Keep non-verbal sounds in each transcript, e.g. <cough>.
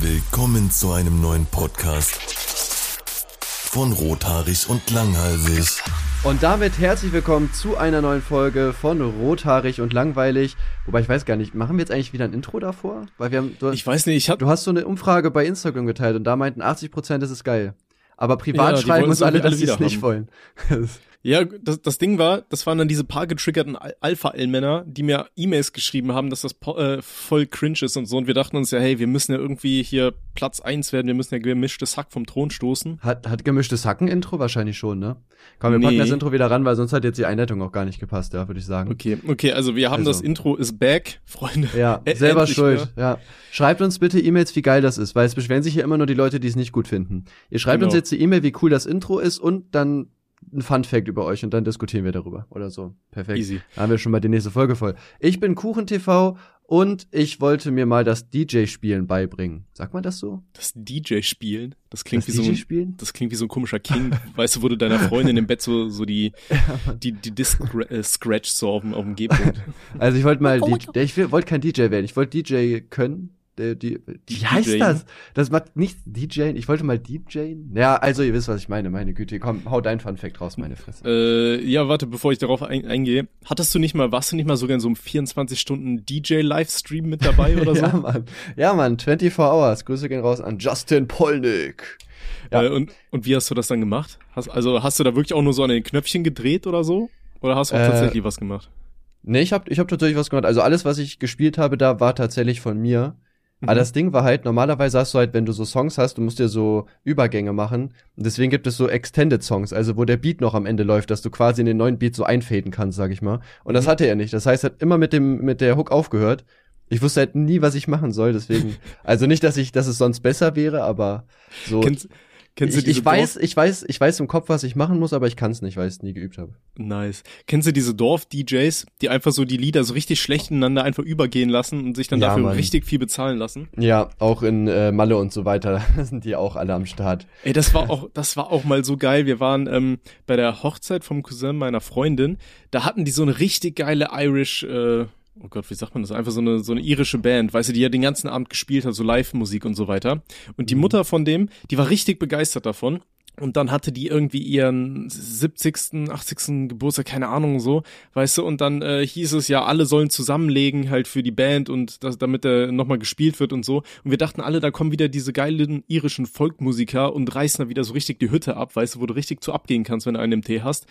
Willkommen zu einem neuen Podcast von Rothaarig und Langhalsig. Und damit herzlich willkommen zu einer neuen Folge von Rothaarig und Langweilig. Wobei ich weiß gar nicht, machen wir jetzt eigentlich wieder ein Intro davor? Weil wir haben, du, Ich weiß nicht, ich hab. du hast so eine Umfrage bei Instagram geteilt und da meinten 80% das ist geil. Aber privat Ja, schreiben uns alle, dass sie es nicht wollen. <laughs> Ja, das, das Ding war, das waren dann diese paar getriggerten Al- Alpha-L-Männer, die mir E-Mails geschrieben haben, dass das äh, voll cringe ist und so. Und wir dachten uns ja, hey, wir müssen ja irgendwie hier Platz eins werden, wir müssen ja gemischtes Hack vom Thron stoßen. hat, hat gemischtes Hacken-Intro? Wahrscheinlich schon, ne? Komm, wir packen Nee. das Intro wieder ran, weil sonst hat jetzt die Einleitung auch gar nicht gepasst, ja, würde ich sagen. Okay, okay, also wir haben Also. das Intro ist back, Freunde. Ja, <laughs> Ä- selber endlich schuld. wieder. Ja. Schreibt uns bitte E-Mails, wie geil das ist, weil es beschweren sich hier immer nur die Leute, die es nicht gut finden. Ihr schreibt Genau. uns jetzt die E-Mail, wie cool das Intro ist und dann ein Fun Fact über euch und dann diskutieren wir darüber oder so. Perfekt. Easy. Da haben wir schon mal die nächste Folge voll. Ich bin KuchenTV und ich wollte mir mal das DJ-Spielen beibringen. Sagt man das so? Das DJ-Spielen, das klingt das wie so ein, das klingt wie so ein komischer King. weißt du, wo du deiner Freundin im Bett so, so die, <laughs> die, die Disc äh, scratch so auf dem, auf dem G-Punkt. Also ich wollte mal, die, ich wollte kein DJ werden. Ich wollte DJ können. Der, die, wie heißt das? Das macht nicht DJ. Ich wollte mal DJen. Ja, also ihr wisst, was ich meine. Meine Güte. Komm, hau dein Fun Fact raus, meine Fresse. Äh, ja, warte, bevor ich darauf ein, eingehe. Hattest du nicht mal, warst du nicht mal sogar in so einem 24-Stunden-DJ-Livestream mit dabei oder <laughs> so? Ja, Mann. Ja, Mann. 24 Hours. Grüße gehen raus an Justin Polnick. Ja. Äh, und, und wie hast du das dann gemacht? Hast, also hast du da wirklich auch nur so an den Knöpfchen gedreht oder so? Oder hast du auch Äh, tatsächlich was gemacht? Nee, ich hab, ich hab tatsächlich was gemacht. Also alles, was ich gespielt habe, da war tatsächlich von mir. Aber Mhm. das Ding war halt, normalerweise hast du halt, wenn du so Songs hast, du musst dir so Übergänge machen. Und deswegen gibt es so Extended Songs, also wo der Beat noch am Ende läuft, dass du quasi in den neuen Beat so einfaden kannst, sag ich mal. Und das Mhm. hatte er nicht. Das heißt, er hat immer mit dem, mit der Hook aufgehört. Ich wusste halt nie, was ich machen soll, deswegen. <laughs> also nicht, dass ich, dass es sonst besser wäre, aber so. Kennst, kennst ich, du diese ich weiß, ich weiß, ich weiß im Kopf, was ich machen muss, aber ich kann es nicht, weil ich es nie geübt habe. Dorf, nice. Kennst du diese Dorf-DJs, die einfach so die Lieder so richtig schlecht ineinander einfach übergehen lassen und sich dann Ja, dafür Mann. richtig viel bezahlen lassen? Ja, auch in äh, Malle und so weiter <laughs> sind die auch alle am Start. Ey, das war auch, das war auch mal so geil. Wir waren ähm, bei der Hochzeit vom Cousin meiner Freundin. Da hatten die so eine richtig geile Irish, äh, oh Gott, wie sagt man das? Einfach so eine so eine irische Band, weißt du, die ja den ganzen Abend gespielt hat, so Live-Musik und so weiter. Und die Mutter von dem, die war richtig begeistert davon. Und dann hatte die irgendwie ihren 70., 80. Geburtstag, keine Ahnung so, weißt du, und dann äh, hieß es ja, alle sollen zusammenlegen halt für die Band und das, damit er nochmal gespielt wird und so. Und wir dachten alle, da kommen wieder diese geilen irischen Folkmusiker und reißen da wieder so richtig die Hütte ab, weißt du, wo du richtig zu abgehen kannst, wenn du einen im Tee hast.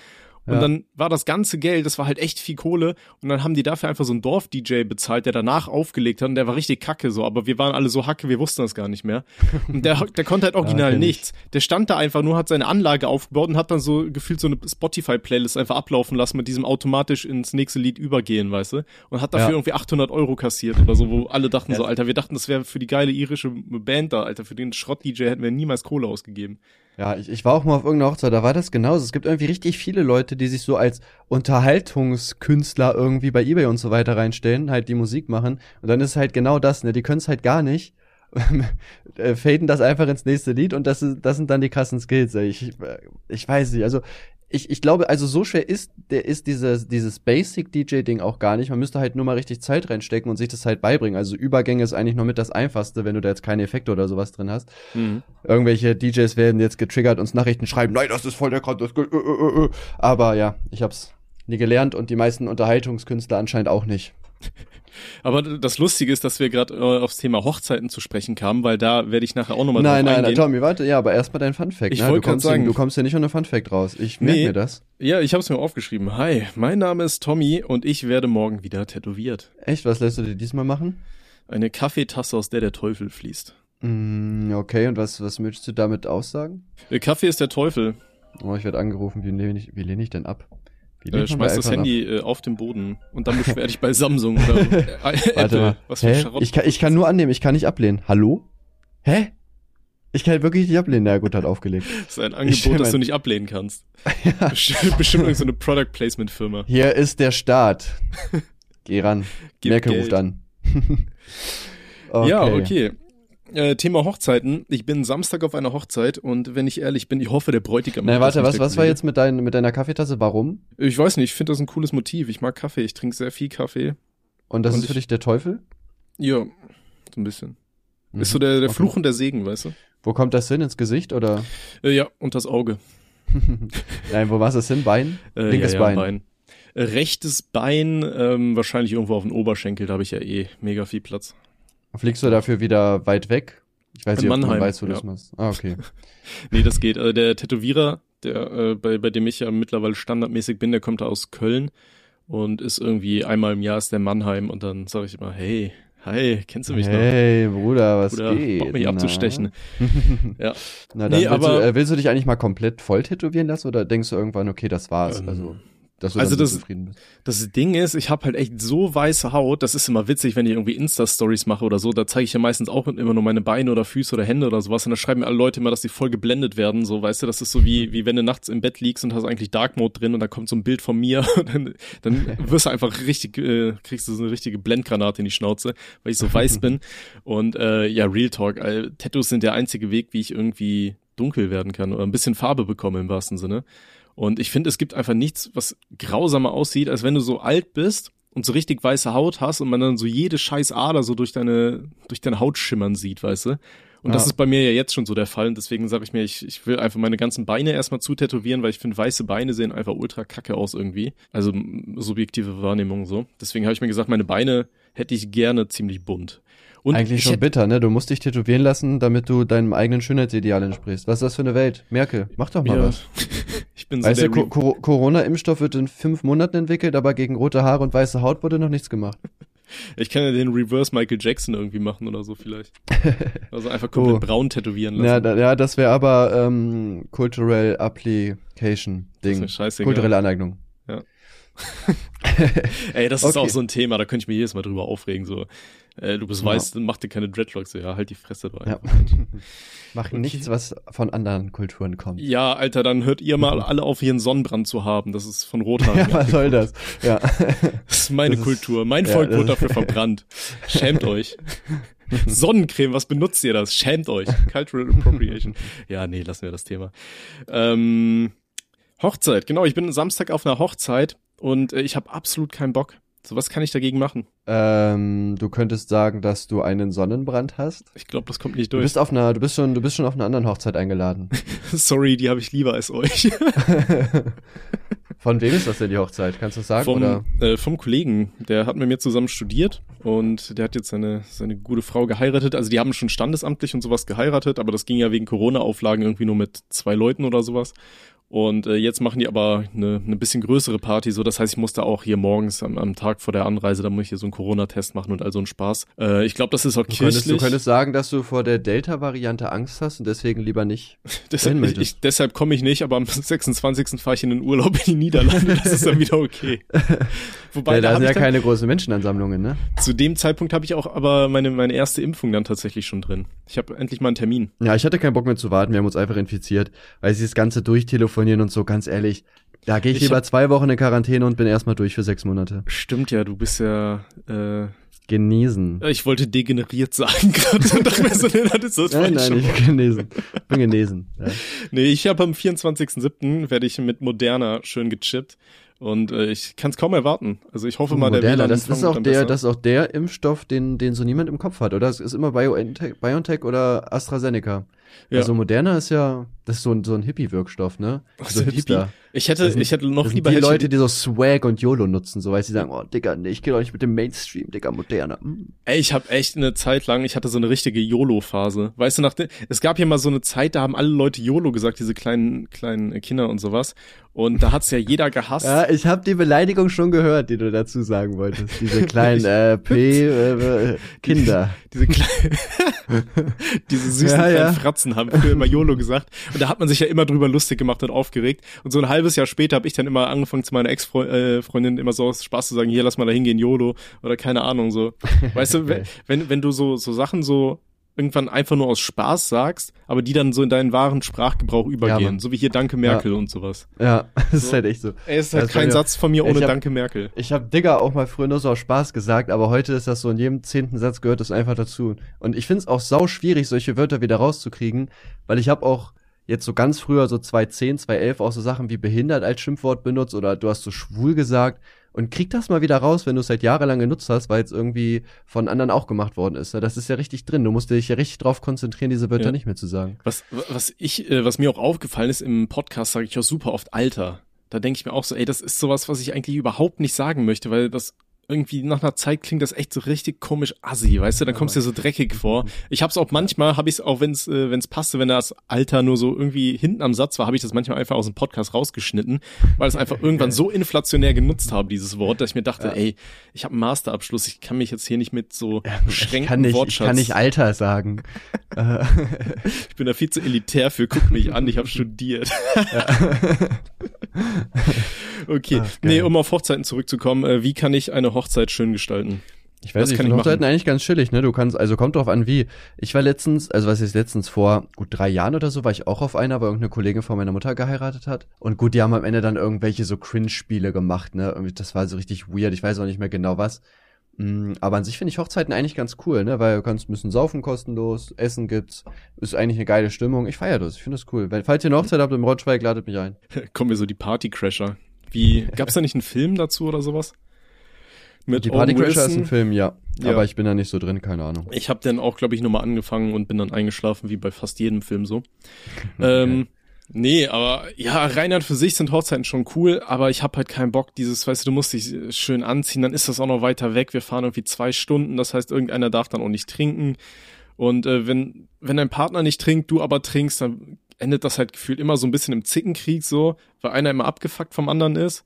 Und Ja. dann war das ganze Geld, das war halt echt viel Kohle. Und dann haben die dafür einfach so einen Dorf-DJ bezahlt, der danach aufgelegt hat. Und der war richtig kacke so. Aber wir waren alle so hacke, wir wussten das gar nicht mehr. <laughs> Und der, der konnte halt original ich. nichts. Der stand da einfach nur, hat seine Anlage aufgebaut und hat dann so gefühlt so eine Spotify-Playlist einfach ablaufen lassen mit diesem automatisch ins nächste Lied übergehen, weißt du? Und hat dafür Ja. irgendwie 800 Euro kassiert oder so, wo alle dachten Ja. so, Alter, wir dachten, das wäre für die geile irische Band da, Alter. Für den Schrott-DJ hätten wir niemals Kohle ausgegeben. Ja, ich, ich war auch mal auf irgendeiner Hochzeit, da war das genauso. Es gibt irgendwie richtig viele Leute, die sich so als Unterhaltungskünstler irgendwie bei Ebay und so weiter reinstellen, halt die Musik machen. Und dann ist halt genau das, ne? Die können es halt gar nicht. <laughs> äh, faden das einfach ins nächste Lied und das, ist, das sind dann die krassen Skills. Ich, äh, ich weiß nicht, also ich, ich glaube, also so schwer ist, der ist dieses, dieses Basic-DJ-Ding auch gar nicht. Man müsste halt nur mal richtig Zeit reinstecken und sich das halt beibringen. Also Übergänge ist eigentlich noch mit das Einfachste, wenn du da jetzt keine Effekte oder sowas drin hast. Mhm. Irgendwelche DJs werden jetzt getriggert, uns Nachrichten schreiben, nein, das ist voll der Kant, das geht, äh, äh, äh. Aber ja, ich hab's nie gelernt und die meisten Unterhaltungskünstler anscheinend auch nicht. <laughs> Aber das Lustige ist, dass wir gerade äh, aufs Thema Hochzeiten zu sprechen kamen, weil da werde ich nachher auch nochmal nein, drauf nein, nein, eingehen. Tommy, warte, ja, aber erstmal dein Fun Fact. Ich ne? du, wollt grad kommst hier- sagen- du kommst ja nicht ohne Fun Fact raus. Ich merke Nee. mir das. Ja, ich habe es mir aufgeschrieben. Hi, mein Name ist Tommy und ich werde morgen wieder tätowiert. Echt, was lässt du dir diesmal machen? Eine Kaffeetasse, aus der der Teufel fließt. Mm, okay, und was, was möchtest du damit aussagen? Der Kaffee ist der Teufel. Oh, ich werde angerufen, wie lehne ich, wie lehne ich denn ab? Äh, schmeiß das Handy äh, auf den Boden und dann beschwer dich bei Samsung oder? <laughs> Apple. Warte. Was für? Schrott. Ich kann, ich kann nur annehmen, ich kann nicht ablehnen. Hallo? Hä? Ich kann wirklich nicht ablehnen. Na gut, hat aufgelegt. <laughs> Das ist ein Angebot, das du nicht ablehnen kannst. <laughs> Bestimmt, bestimmt irgendeine so eine Product Placement Firma. Hier ist der Start. Geh ran. Gib Merkel Geld. ruft an. Ja, okay. Äh, Thema Hochzeiten. Ich bin Samstag auf einer Hochzeit und wenn ich ehrlich bin, ich hoffe, der Bräutigam. Na, warte, was, was war jetzt mit, dein, mit deiner Kaffeetasse? Warum? Ich weiß nicht, ich finde das ein cooles Motiv. Ich mag Kaffee, ich trinke sehr viel Kaffee. Und das Und ist für ich- dich der Teufel? Ja, so ein bisschen. Mhm. Ist so der, der Okay. Fluch und der Segen, weißt du? Wo kommt das hin? Ins Gesicht oder? Äh, ja, und das Auge. <laughs> Nein, wo machst du das hin? Bein? <laughs> Äh, Linkes ja, ja, Bein. Äh, Rechtes Bein, ähm, wahrscheinlich irgendwo auf den Oberschenkel, da habe ich ja eh mega viel Platz. Fliegst du dafür wieder weit weg? Ich weiß In nicht, ob Mannheim, man weiß, wo du ja. das machst. Ah, okay. <laughs> Nee, das geht. Also der Tätowierer, der, äh, bei, bei dem ich ja mittlerweile standardmäßig bin, der kommt aus Köln und ist irgendwie einmal im Jahr ist der Mannheim und dann sage ich immer, hey, hi, kennst du mich hey, Bruder, noch? was Oder geht? Bock mich Na? abzustechen. <laughs> Ja. Na, dann Nee, willst, aber- du, äh, willst du dich eigentlich mal komplett voll tätowieren lassen oder denkst du irgendwann, okay, das war's? Ähm, also, du also das-. Das Ding ist, ich habe halt echt so weiße Haut, das ist immer witzig, wenn ich irgendwie Insta-Stories mache oder so, da zeige ich ja meistens auch immer nur meine Beine oder Füße oder Hände oder sowas und da schreiben mir alle Leute immer, dass die voll geblendet werden, so, weißt du, das ist so wie, wie wenn du nachts im Bett liegst und hast eigentlich Dark Mode drin und da kommt so ein Bild von mir <laughs> und dann, dann <laughs> wirst du einfach richtig, äh, kriegst du so eine richtige Blendgranate in die Schnauze, weil ich so weiß <laughs> bin und äh, ja, Real Talk, äh, Tattoos sind der einzige Weg, wie ich irgendwie dunkel werden kann oder ein bisschen Farbe bekomme im wahrsten Sinne. Und ich finde, es gibt einfach nichts, was grausamer aussieht, als wenn du so alt bist und so richtig weiße Haut hast und man dann so jede scheiß Ader so durch deine, durch deine Haut schimmern sieht, weißt du? Und das Ja. ist bei mir ja jetzt schon so der Fall. Und deswegen sage ich mir, ich, ich will einfach meine ganzen Beine erstmal zutätowieren, weil ich finde, weiße Beine sehen einfach ultra kacke aus irgendwie. Also subjektive Wahrnehmung so. Deswegen habe ich mir gesagt, meine Beine hätte ich gerne ziemlich bunt. Und Eigentlich ich schon bitter, ne? Du musst dich tätowieren lassen, damit du deinem eigenen Schönheitsideal entsprichst. Was ist das für eine Welt? Merkel, mach doch mal ja, was. <laughs> ich bin so Weißt der du, Co Co Corona-Impfstoff wird in fünf Monaten entwickelt, aber gegen rote Haare und weiße Haut wurde noch nichts gemacht. <laughs> Ich kann ja den Reverse Michael Jackson irgendwie machen oder so vielleicht. <laughs> Also einfach komplett Oh. braun tätowieren lassen. Ja, da, ja das wäre aber ähm, Cultural Application Das ist Ding. mir scheißegal. Kulturelle Aneignung. <laughs> Ey, das ist Okay. auch so ein Thema, da könnte ich mir jedes Mal drüber aufregen. So, äh, du bist Ja. weiß, dann mach dir keine Dreadlocks. So, Ja, halt die Fresse da. Ja. <laughs> Mach Okay. nichts, was von anderen Kulturen kommt. Ja, Alter, dann hört ihr mal <laughs> alle auf, hier einen Sonnenbrand zu haben. Das ist von Rothaar. Ja, was soll das? Ja. Das ist meine das ist- Kultur. Mein ja, Volk wurde dafür verbrannt. Schämt euch. Sonnencreme, was benutzt ihr das? Schämt euch. Cultural Appropriation. Ja, nee, lassen wir das Thema. Ähm, Hochzeit, genau. Ich bin Samstag auf einer Hochzeit und äh, ich habe absolut keinen Bock. So was kann ich dagegen machen? ähm, du könntest sagen, dass du einen Sonnenbrand hast. Ich glaube, das kommt nicht Du durch. bist auf einer, du bist schon, du bist schon auf einer anderen Hochzeit eingeladen. <laughs> Sorry, die habe ich lieber als euch. <laughs> Von wem ist das denn die Hochzeit? Kannst du das sagen? oder? Vom, äh, vom Kollegen, der hat mit mir zusammen studiert und der hat jetzt seine, seine gute Frau geheiratet. Also die haben schon standesamtlich und sowas geheiratet, aber das ging ja wegen Corona-Auflagen irgendwie nur mit zwei Leuten oder sowas. Und äh, jetzt machen die aber eine, eine bisschen größere Party, so das heißt, ich musste auch hier morgens am, am Tag vor der Anreise, da muss ich hier so einen Corona-Test machen und all so einen Spaß. Äh, ich glaube, das ist auch Du könntest, du könntest sagen, dass du vor der Delta-Variante Angst hast und deswegen lieber nicht. <laughs> deshalb, ich, ich, deshalb komme ich nicht, aber am <laughs> 26. fahre ich in den Urlaub in die Niederlande, das ist dann wieder okay. <laughs> Wobei, ja, da da sind ja dann, keine großen Menschenansammlungen, ne? Zu dem Zeitpunkt habe ich auch aber meine, meine erste Impfung dann tatsächlich schon drin. Ich habe endlich mal einen Termin. Ja, ich hatte keinen Bock mehr zu warten, wir haben uns einfach infiziert, weil dieses ganze Durchtelefonieren und so, ganz ehrlich, da gehe ich, Ich lieber zwei Wochen in Quarantäne und bin erstmal durch für sechs Monate. Stimmt ja, du bist ja, äh, Genesen. ich wollte degeneriert sagen <laughs> gerade und dachte mir so, nee, das ist das Nein, nein, ich bin genesen. Bin genesen. Ja. Nee, ich habe am 24.07. werde ich mit Moderna schön gechippt und äh, ich kann es kaum erwarten. Also ich hoffe mal, der Moderna, das, ist auch der, besser. das ist auch der Impfstoff, den, den so niemand im Kopf hat, oder? Es ist immer BioNTech, BioNTech oder AstraZeneca. Ja. Also Moderna ist ja, das ist so ein, so ein Hippie-Wirkstoff, ne? Ach, <laughs> so ein Hippie. Ich hätte, sind- ich hätte noch lieber die hätte Leute, die so Swag und YOLO nutzen, so weil sie sagen, oh Digga, nee, ich geh doch nicht mit dem Mainstream, Digga, Moderna. Mm. Ey, ich habe echt eine Zeit lang, ich hatte so eine richtige YOLO-Phase. Weißt du, nach de- es gab ja mal so eine Zeit, da haben alle Leute YOLO gesagt, diese kleinen kleinen Kinder und sowas. Und da hat's ja jeder gehasst. Ja, ich habe die Beleidigung schon gehört, die du dazu sagen wolltest. Diese kleinen <laughs> äh, P äh, äh, Kinder. <laughs> Diese kleinen, <laughs> diese süßen Ja, kleinen ja. Fratzen haben früher immer YOLO gesagt. Und da hat man sich ja immer drüber lustig gemacht und aufgeregt. Und so ein halbes Jahr später habe ich dann immer angefangen, zu meiner Ex-Freundin immer so aus Spaß zu sagen, hier, lass mal da hingehen, YOLO. Oder keine Ahnung, so. Weißt du, wenn, wenn, wenn du so, so Sachen so irgendwann einfach nur aus Spaß sagst, aber die dann so in deinen wahren Sprachgebrauch übergehen. Mann. so wie hier Danke Merkel und sowas. Ja, <laughs> das ist So. halt echt so. Ey, es ist halt Das kein ja- Satz von mir ohne hab- Danke Merkel. Ich habe Digger auch mal früher nur so aus Spaß gesagt, aber heute ist das so in jedem zehnten Satz gehört das einfach dazu. Und ich find's auch sau schwierig, solche Wörter wieder rauszukriegen, weil ich habe auch jetzt so ganz früher, so 2010, 2011, auch so Sachen wie behindert als Schimpfwort benutzt oder du hast so schwul gesagt und krieg das mal wieder raus, wenn du es seit jahrelang genutzt hast, weil es irgendwie von anderen auch gemacht worden ist. Das ist ja richtig drin. Du musst dich ja richtig drauf konzentrieren, diese Wörter Ja. nicht mehr zu sagen. Was, was ich, äh, was mir auch aufgefallen ist im Podcast, sage ich auch super oft Alter. Da denke ich mir auch so, ey, das ist sowas, was ich eigentlich überhaupt nicht sagen möchte, weil das irgendwie nach einer Zeit klingt das echt so richtig komisch assi, weißt du, dann kommst du dir so dreckig vor. Ich hab's auch manchmal, habe ich es auch, wenn es äh, wenn's passte, wenn das Alter nur so irgendwie hinten am Satz war, habe ich das manchmal einfach aus dem Podcast rausgeschnitten, weil es einfach <laughs> irgendwann so inflationär genutzt habe, dieses Wort, dass ich mir dachte, ey, ich habe einen Masterabschluss, ich kann mich jetzt hier nicht mit so Ich beschränkten kann nicht, ich kann nicht Alter sagen. <laughs> Ich bin da viel zu elitär für, guck mich an, ich habe <laughs> studiert. <laughs> okay, Ach, nee, um auf Hochzeiten zurückzukommen, äh, wie kann ich eine Hochzeit schön gestalten? Ich weiß Was nicht, Hochzeiten eigentlich ganz chillig, ne? Du kannst, also kommt drauf an, wie. Ich war letztens, also was ist letztens vor gut drei Jahren oder so, war ich auch auf einer, weil irgendeine Kollegin von meiner Mutter geheiratet hat. Und gut, die haben am Ende dann irgendwelche so Cringe-Spiele gemacht, ne? Irgendwie, das war so richtig weird, ich weiß auch nicht mehr genau was. Mm, Aber an sich finde ich Hochzeiten eigentlich ganz cool, ne? Weil du kannst ein bisschen saufen kostenlos, Essen gibt's, ist eigentlich eine geile Stimmung. Ich feiere das, ich finde das cool. Wenn, falls ihr eine Hochzeit habt im Rottschweig, ladet mich ein. <laughs> Kommen wir so die Partycrasher. Wie, gab's da nicht einen Film dazu oder sowas? Mit Die Owen Party Crasher ist ein Film, ja. Ja. Aber ich bin da nicht so drin, keine Ahnung. Ich habe dann auch, glaube ich, nur mal angefangen und bin dann eingeschlafen, wie bei fast jedem Film so. <laughs> Ähm, nee, aber ja, rein an für sich sind Hochzeiten schon cool, aber ich habe halt keinen Bock, dieses, weißt du, du musst dich äh, schön anziehen, dann ist das auch noch weiter weg. Wir fahren irgendwie zwei Stunden, das heißt, irgendeiner darf dann auch nicht trinken. Und äh, wenn, wenn dein Partner nicht trinkt, du aber trinkst, dann endet das halt gefühlt immer so ein bisschen im Zickenkrieg so, weil einer immer abgefuckt vom anderen ist.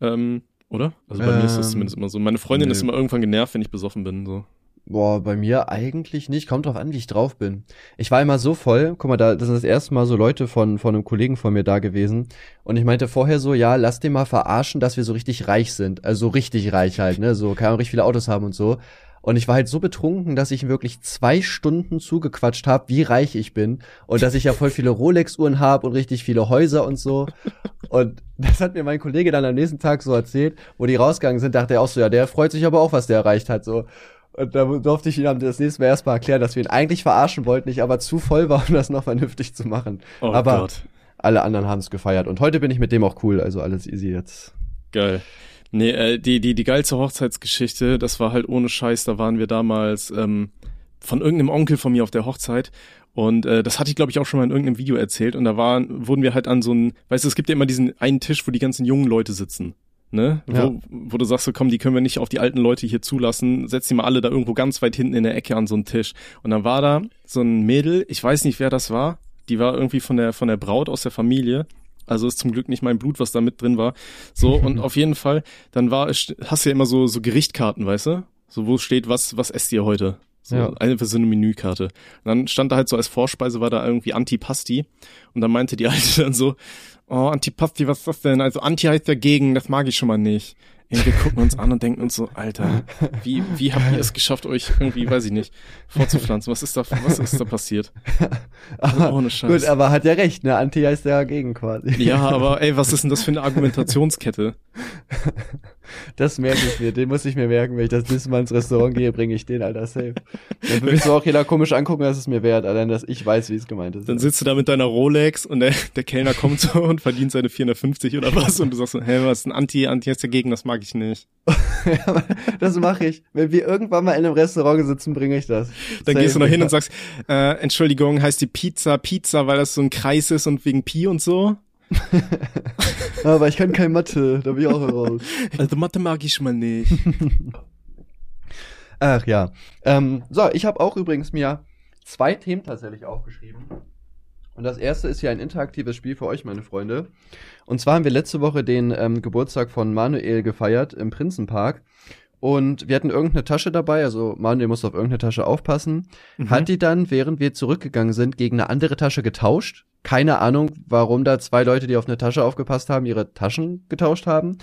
Ähm, oder? Also bei mir ist das Ähm, zumindest immer so. Meine Freundin nö. ist immer irgendwann genervt, wenn ich besoffen bin. So. Boah, bei mir eigentlich nicht. Kommt drauf an, wie ich drauf bin. Ich war immer so voll. Guck mal, da das sind das erste Mal so Leute von, von einem Kollegen von mir da gewesen. Und ich meinte vorher so, ja, lass den mal verarschen, dass wir so richtig reich sind. Also so richtig reich halt, ne? So, kann man richtig viele Autos haben und so. Und ich war halt so betrunken, dass ich wirklich zwei Stunden zugequatscht habe, wie reich ich bin. Und dass ich ja voll viele Rolex-Uhren habe und richtig viele Häuser und so. Und <laughs> das hat mir mein Kollege dann am nächsten Tag so erzählt, wo die rausgegangen sind, dachte er auch so, ja, der freut sich aber auch, was der erreicht hat. So. Und da durfte ich ihm das nächste Mal erstmal erklären, dass wir ihn eigentlich verarschen wollten, ich aber zu voll war, um das noch vernünftig zu machen. Oh aber Gott. alle anderen haben es gefeiert. Und heute bin ich mit dem auch cool, also alles easy jetzt. Geil. Nee, äh, die, die, die geilste Hochzeitsgeschichte, das war halt ohne Scheiß, da waren wir damals ähm, von irgendeinem Onkel von mir auf der Hochzeit. Und äh, das hatte ich, glaube ich, auch schon mal in irgendeinem Video erzählt. Und da waren, wurden wir halt an so einen, weißt du, es gibt ja immer diesen einen Tisch, wo die ganzen jungen Leute sitzen. Ne? Ja. Wo, wo du sagst, so komm, die können wir nicht auf die alten Leute hier zulassen, setz die mal alle da irgendwo ganz weit hinten in der Ecke an so einen Tisch. Und dann war da so ein Mädel, ich weiß nicht, wer das war, die war irgendwie von der, von der Braut aus der Familie. Also ist zum Glück nicht mein Blut, was da mit drin war. So, <laughs> und auf jeden Fall, dann war, hast du ja immer so, so Gerichtkarten, weißt du? So, wo steht, was, was esst ihr heute? So, Ja. eine so eine Menükarte. Und dann stand da halt so als Vorspeise war da irgendwie Antipasti. Und dann meinte die Alte <laughs> dann so, oh, Antipasti, was ist das denn? Also Anti heißt dagegen, das mag ich schon mal nicht. Und wir gucken uns an und denken uns so, Alter, wie, wie habt ihr es geschafft, euch irgendwie, weiß ich nicht, vorzupflanzen? Was ist da, was ist da passiert? <laughs> Aber, Ohne Scheiß. Gut, aber hat ja recht, ne? Anti heißt ja dagegen quasi. Ja, aber ey, was <laughs> ist denn das für eine Argumentationskette? Das merke ich mir, den muss ich mir merken, wenn ich das nächste Mal ins Restaurant gehe, bringe ich den, Alter, safe. Dann will mich so auch jeder komisch angucken, das ist mir wert, allein, dass ich weiß, wie es gemeint ist. Dann sitzt du da mit deiner Rolex und der, der Kellner kommt so und verdient seine 450 oder was und du sagst so, hä, was ist ein Anti, Anti ist dagegen, das mag ich nicht. <laughs> Ja, aber das mache ich. Wenn wir irgendwann mal in einem Restaurant sitzen, bringe ich das. Dann Safe. gehst du noch hin und sagst, äh, Entschuldigung, heißt die Pizza Pizza, weil das so ein Kreis ist und wegen Pi und so? <laughs> Aber ich kann kein Mathe, da bin ich auch raus. <laughs> Also Mathe mag ich mal nicht. <laughs> Ach ja. Ähm, so, ich habe auch übrigens mir zwei Themen tatsächlich aufgeschrieben. Und das erste ist ja ein interaktives Spiel für euch, meine Freunde. Und zwar haben wir letzte Woche den ähm, Geburtstag von Manuel gefeiert im Prinzenpark. Und wir hatten irgendeine Tasche dabei, also Manuel musste auf irgendeine Tasche aufpassen. Mhm. Hat die dann, während wir zurückgegangen sind, gegen eine andere Tasche getauscht. Keine Ahnung, warum da zwei Leute, die auf eine Tasche aufgepasst haben, ihre Taschen getauscht haben.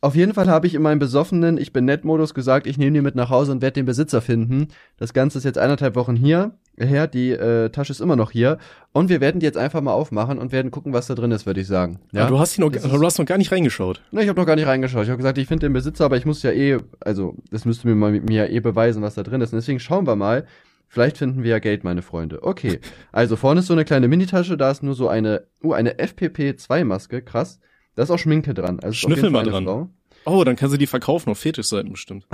Auf jeden Fall habe ich in meinem besoffenen Ich bin nett Modus gesagt, ich nehme die mit nach Hause und werde den Besitzer finden. Das Ganze ist jetzt eineinhalb Wochen hier her, die äh, Tasche ist immer noch hier und wir werden die jetzt einfach mal aufmachen und werden gucken, was da drin ist, würde ich sagen. Ja, du hast, ihn noch, du hast noch gar nicht reingeschaut. Na, ich habe noch gar nicht reingeschaut. Ich habe gesagt, ich finde den Besitzer, aber ich muss ja eh, also das müsste mir mal mit mir eh beweisen, was da drin ist. Und deswegen schauen wir mal. Vielleicht finden wir ja Geld, meine Freunde. Okay. Also vorne ist so eine kleine Minitasche, da ist nur so eine, uh, eine FPP2-Maske, krass. Da ist auch Schminke dran. Also Schnüffel mal dran. Frau. Oh, dann kannst du die verkaufen auf Fetischseiten bestimmt.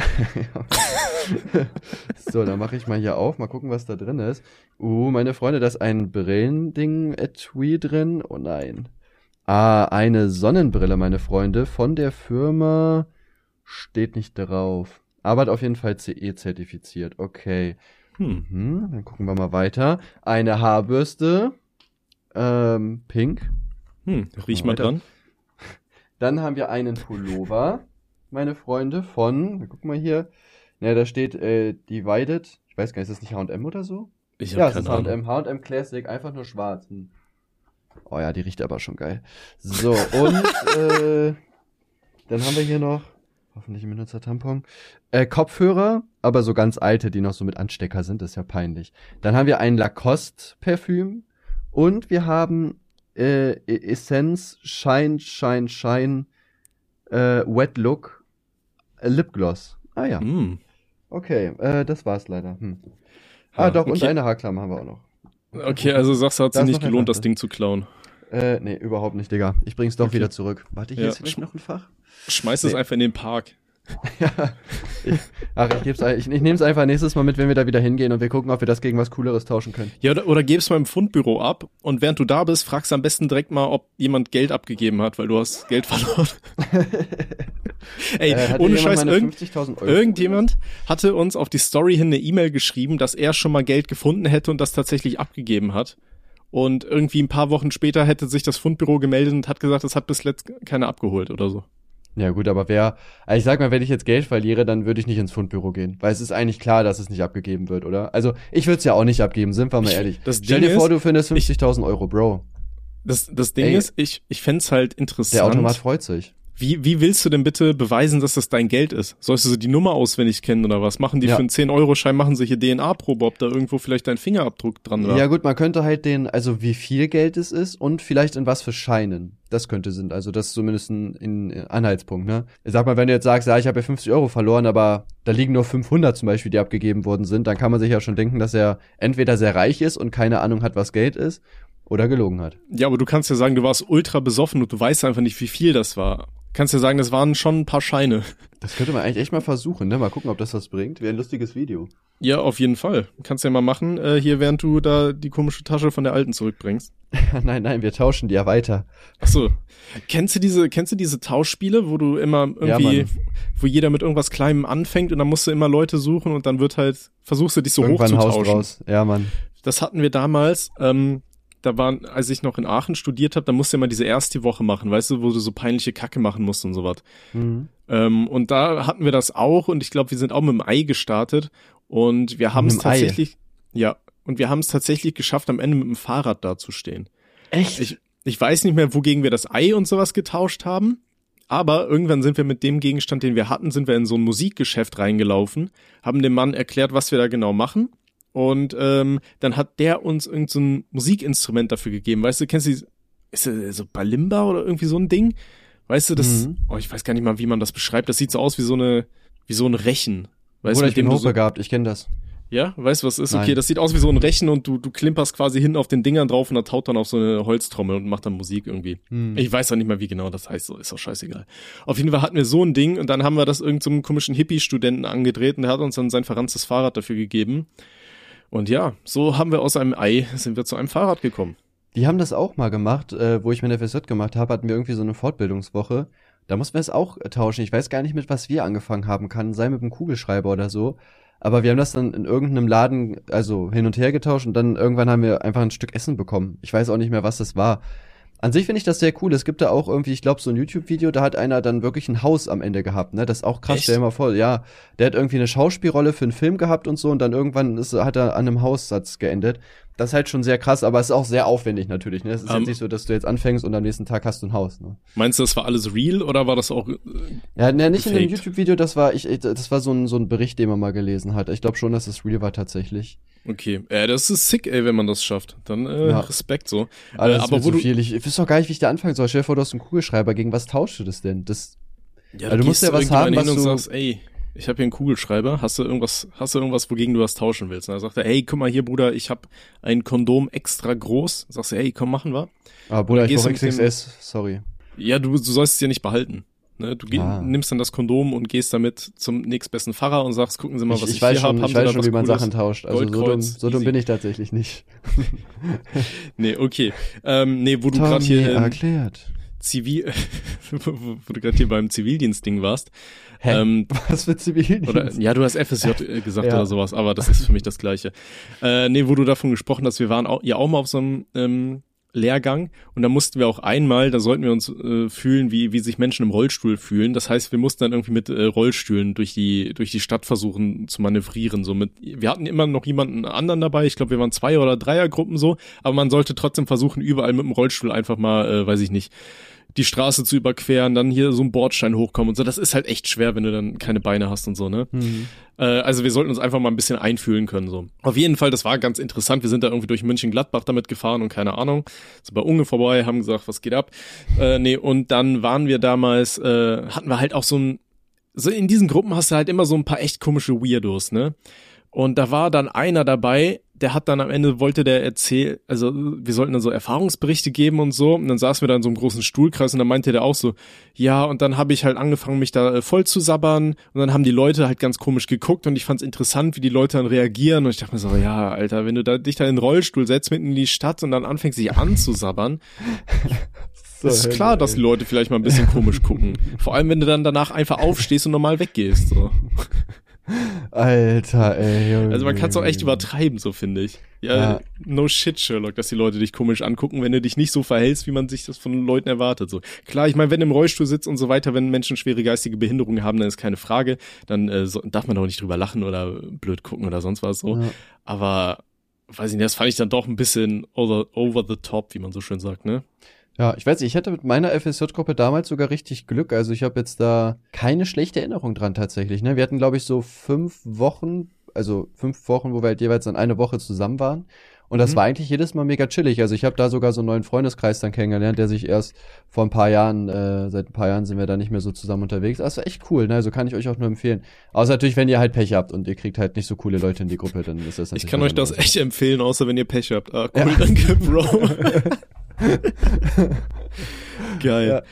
<laughs> so, dann mache ich mal hier auf, mal gucken, was da drin ist. Uh, meine Freunde, da ist ein Brillending-Etui drin. Oh nein. Ah, eine Sonnenbrille, meine Freunde, von der Firma steht nicht drauf. Aber hat auf jeden Fall CE zertifiziert. Okay. Hm. Mhm, dann gucken wir mal weiter. Eine Haarbürste. Ähm, pink. Hm, riech mal dran. <laughs> Dann haben wir einen Pullover, meine Freunde, von, guck mal hier. Ja, da steht äh, Divided. Ich weiß gar nicht, ist das nicht H&M oder so? Ich Ja, hab es ist keine. H&M, H&M Classic, einfach nur schwarz. Oh ja, die riecht aber schon geil. So, und <laughs> äh, dann haben wir hier noch, hoffentlich ein Benutzer-Tampon, äh, Kopfhörer, aber so ganz alte, die noch so mit Anstecker sind, ist ja peinlich. Dann haben wir ein Lacoste-Parfüm und wir haben äh, Essence Shine, Shine, Shine äh, Wet Look äh, Lipgloss. Ah ja, Hm. okay, äh, das war's leider. Hm. Ah, Ha, doch, und okay. eine Haarklammer haben wir auch noch. Okay, also sagst du, hat sich nicht gelohnt, das Ding zu klauen. Äh, nee, überhaupt nicht, Digga. Ich bring's doch Okay. wieder zurück. Warte, hier Ja. ist vielleicht noch ein Fach. Schmeiß es Nee. einfach in den Park. <laughs> ja. Ich, ach, ich, geb's, ich, ich nehm's einfach nächstes Mal mit, wenn wir da wieder hingehen und wir gucken, ob wir das gegen was Cooleres tauschen können. Ja, oder, oder gib's mal im Fundbüro ab und während du da bist, fragst du am besten direkt mal, ob jemand Geld abgegeben hat, weil du hast Geld verloren. <laughs> Ey, Äh, ohne Scheiß, irgend, 50.000 Euro? irgendjemand hatte uns auf die Story hin eine E-Mail geschrieben, dass er schon mal Geld gefunden hätte und das tatsächlich abgegeben hat. Und irgendwie ein paar Wochen später hätte sich das Fundbüro gemeldet und hat gesagt, es hat bis letzt keiner abgeholt oder so. Ja gut, aber wer, also ich sag mal, wenn ich jetzt Geld verliere, dann würde ich nicht ins Fundbüro gehen, weil es ist eigentlich klar, dass es nicht abgegeben wird, oder? Also ich würde es ja auch nicht abgeben, sind wir mal Ich- ehrlich. das Stell Ding dir vor, ist, du findest 50.000 Euro, Bro. Das, das Ding Ey. ist, ich, ich fänd's halt Der interessant. Automat freut sich. Wie, wie willst du denn bitte beweisen, dass das dein Geld ist? Sollst du so die Nummer auswendig kennen oder was? Machen die Ja. für einen 10-Euro-Schein, machen sie hier DNA-Probe, ob da irgendwo vielleicht dein Fingerabdruck dran war? Ja gut, man könnte halt den, also wie viel Geld es ist und vielleicht in was für Scheinen. Das könnte sind, also das ist zumindest ein, Anhaltspunkt, ne? Sag mal, wenn du jetzt sagst, ja, ich habe ja 50 Euro verloren, aber da liegen nur 500 zum Beispiel, die abgegeben worden sind, dann kann man sich ja schon denken, dass er entweder sehr reich ist und keine Ahnung hat, was Geld ist, oder gelogen hat. Ja, aber du kannst ja sagen, du warst ultra besoffen und du weißt einfach nicht, wie viel das war. Kannst ja sagen, das waren schon ein paar Scheine. Das könnte man eigentlich echt mal versuchen, ne? Mal gucken, ob das was bringt. Wäre ein lustiges Video. Ja, auf jeden Fall. Kannst ja mal machen, äh, hier während du da die komische Tasche von der alten zurückbringst. <laughs> nein, nein, wir tauschen die ja weiter. Ach so. Kennst du diese, kennst du diese Tauschspiele, wo du immer Ja, irgendwie, Mann. wo jeder mit irgendwas Kleinem anfängt und dann musst du immer Leute suchen und dann wird halt, versuchst du dich so Irgendwann Haus hochzutauschen. draus. Ja, Mann. Das hatten wir damals, ähm, da waren, als ich noch in Aachen studiert habe, da musste immer diese erste Woche machen, weißt du, wo du so peinliche Kacke machen musst und sowas. Mhm. Ähm, und da hatten wir das auch und ich glaube, wir sind auch mit dem Ei gestartet und wir haben es dem Ei? tatsächlich, ja, und wir haben es tatsächlich geschafft, am Ende mit dem Fahrrad dazustehen. Echt? Ich, ich weiß nicht mehr, wogegen wir das Ei und sowas getauscht haben. Aber irgendwann sind wir mit dem Gegenstand, den wir hatten, sind wir in so ein Musikgeschäft reingelaufen, haben dem Mann erklärt, was wir da genau machen. Und ähm, dann hat der uns irgend so ein Musikinstrument dafür gegeben. Weißt du, kennst du, die- ist das so Balimba oder irgendwie so ein Ding? Weißt du, das, Mhm. oh, ich weiß gar nicht mal, wie man das beschreibt. Das sieht so aus wie so eine, wie so ein Rechen. Weißt du, ich bin so, hochbegabt, ich kenne das. ja, weißt du, was ist? Nein. Okay, das sieht aus wie so ein Rechen und du, du klimperst quasi hinten auf den Dingern drauf und er taut dann auf so eine Holztrommel und macht dann Musik irgendwie. Hm. Ich weiß auch nicht mehr, wie genau das heißt, so ist auch scheißegal. Auf jeden Fall hatten wir so ein Ding und dann haben wir das irgendeinem so komischen Hippie-Studenten angedreht und der hat uns dann sein verranztes Fahrrad dafür gegeben. Und ja, so haben wir aus einem Ei, sind wir zu einem Fahrrad gekommen. Die haben das auch mal gemacht, äh, wo ich meine FSJ gemacht habe, hatten wir irgendwie so eine Fortbildungswoche. Da mussten wir es auch äh, tauschen. Ich weiß gar nicht, mit was wir angefangen haben. Kann sein mit einem Kugelschreiber oder so. Aber wir haben das dann in irgendeinem Laden, also hin und her getauscht und dann irgendwann haben wir einfach ein Stück Essen bekommen. Ich weiß auch nicht mehr, was das war. An sich finde ich das sehr cool. Es gibt da auch irgendwie, ich glaube, so ein YouTube-Video, da hat einer dann wirklich ein Haus am Ende gehabt, ne? Das ist auch krass, Echt? stell dir mal vor, ja. Der hat irgendwie eine Schauspielrolle für einen Film gehabt und so und dann irgendwann ist, hat er an einem Haussatz geendet. Das ist halt schon sehr krass, aber es ist auch sehr aufwendig natürlich, ne? Es ist Ähm. jetzt nicht so, dass du jetzt anfängst und am nächsten Tag hast du ein Haus, ne? Meinst du, das war alles real oder war das auch, äh, Ja, ne, nicht in dem Gefaked. YouTube-Video, das war, ich, das war so ein, so ein Bericht, den man mal gelesen hat. Ich glaube schon, dass es real war tatsächlich. okay, äh, das ist sick, ey, wenn man das schafft. Dann äh, Ja. Respekt so. Äh, ist aber wo zu du, viel. Ich, ich wüsste doch gar nicht, wie ich da anfangen soll. Stell dir vor, du hast einen Kugelschreiber. Gegen was tauschst du das denn? Das, Ja, Also du musst ja was haben, was du- sagst, ey, ich habe hier einen Kugelschreiber, hast du irgendwas, hast du irgendwas, wogegen du was tauschen willst? Und dann sagt er, hey, guck mal hier, Bruder, ich habe ein Kondom extra groß. Sagst du, hey, komm, machen wir. ah, Bruder, ich brauche mit dem- XXS. Sorry. Ja, du, du sollst es ja nicht behalten. Ne? Du Ah. nimmst dann das Kondom und gehst damit zum nächstbesten Pfarrer und sagst, gucken Sie mal, Ich, was ich, ich weiß hier habe. Ich weiß schon wie man Cooles? Sachen tauscht. Also so dumm, Goldkreuz, so dumm bin ich tatsächlich nicht. <laughs> Nee, okay. Ähm, nee, wo du gerade hier ähm, erklärt. Zivil, <laughs> wo du gerade hier beim Zivildienstding warst. Hä? Ähm, <laughs> Was für Zivildienst? oder, ja, du hast FSJ äh, gesagt Ja. oder sowas, aber das ist für mich das Gleiche. Äh, nee, wo du davon gesprochen hast, wir waren auch, ja auch mal auf so einem ähm, Lehrgang und da mussten wir auch einmal, da sollten wir uns äh, fühlen, wie, wie sich Menschen im Rollstuhl fühlen. Das heißt, wir mussten dann irgendwie mit äh, Rollstühlen durch die, durch die Stadt versuchen zu manövrieren. So mit, wir hatten immer noch jemanden anderen dabei. Ich glaube, wir waren zwei oder Dreiergruppen so, aber man sollte trotzdem versuchen, überall mit dem Rollstuhl einfach mal, äh, weiß ich nicht, die Straße zu überqueren, dann hier so ein Bordstein hochkommen und so. Das ist halt echt schwer, wenn du dann keine Beine hast und so, ne? Mhm. Äh, also wir sollten uns einfach mal ein bisschen einfühlen können, so. Auf jeden Fall, das war ganz interessant. Wir sind da irgendwie durch München-Gladbach damit gefahren und keine Ahnung. Sind bei Unge vorbei, haben gesagt, was geht ab? Äh, nee, und dann waren wir damals, äh, hatten wir halt auch so ein, so in diesen Gruppen hast du halt immer so ein paar echt komische Weirdos, ne? Und da war dann einer dabei, der hat dann am Ende wollte der erzählen, also wir sollten dann so Erfahrungsberichte geben und so. Und dann saßen wir da in so einem großen Stuhlkreis und dann meinte der auch so, ja, und dann habe ich halt angefangen, mich da äh, voll zu sabbern. Und dann haben die Leute halt ganz komisch geguckt und ich fand's interessant, wie die Leute dann reagieren. Und ich dachte mir so, ja, Alter, wenn du da dich da in den Rollstuhl setzt, mitten in die Stadt und dann anfängst, dich anzusabbern, <laughs> So, ist klar, dass die Leute vielleicht mal ein bisschen komisch gucken. Vor allem, wenn du dann danach einfach aufstehst und normal weggehst. So. <laughs> Alter, ey. Junge. Also man kann es auch echt übertreiben, so finde ich. Ja, Ja. no shit, Sherlock, dass die Leute dich komisch angucken, wenn du dich nicht so verhältst, wie man sich das von Leuten erwartet. So klar, ich meine, wenn du im Rollstuhl sitzt und so weiter, wenn Menschen schwere geistige Behinderungen haben, dann ist keine Frage. Dann äh, so, darf man doch nicht drüber lachen oder blöd gucken oder sonst was so. Ja. Aber weiß ich nicht, das fand ich dann doch ein bisschen over, over the top, wie man so schön sagt, ne? Ja, ich weiß nicht, ich hatte mit meiner FSJ-Gruppe damals sogar richtig Glück. Also ich habe jetzt da keine schlechte Erinnerung dran tatsächlich. Ne? Wir hatten, glaube ich, so fünf Wochen, also fünf Wochen, wo wir halt jeweils dann eine Woche zusammen waren. Und das Mhm. war eigentlich jedes Mal mega chillig. Also ich habe da sogar so einen neuen Freundeskreis dann kennengelernt, der sich erst vor ein paar Jahren, äh, seit ein paar Jahren sind wir da nicht mehr so zusammen unterwegs. War echt cool, ne? Also kann ich euch auch nur empfehlen. Außer natürlich, wenn ihr halt Pech habt und ihr kriegt halt nicht so coole Leute in die Gruppe, dann ist das natürlich Ich kann euch das echt empfehlen, außer wenn ihr Pech habt. Ah, cool, Ja. danke, Bro. <laughs> <laughs> <laughs> Geil. Ja.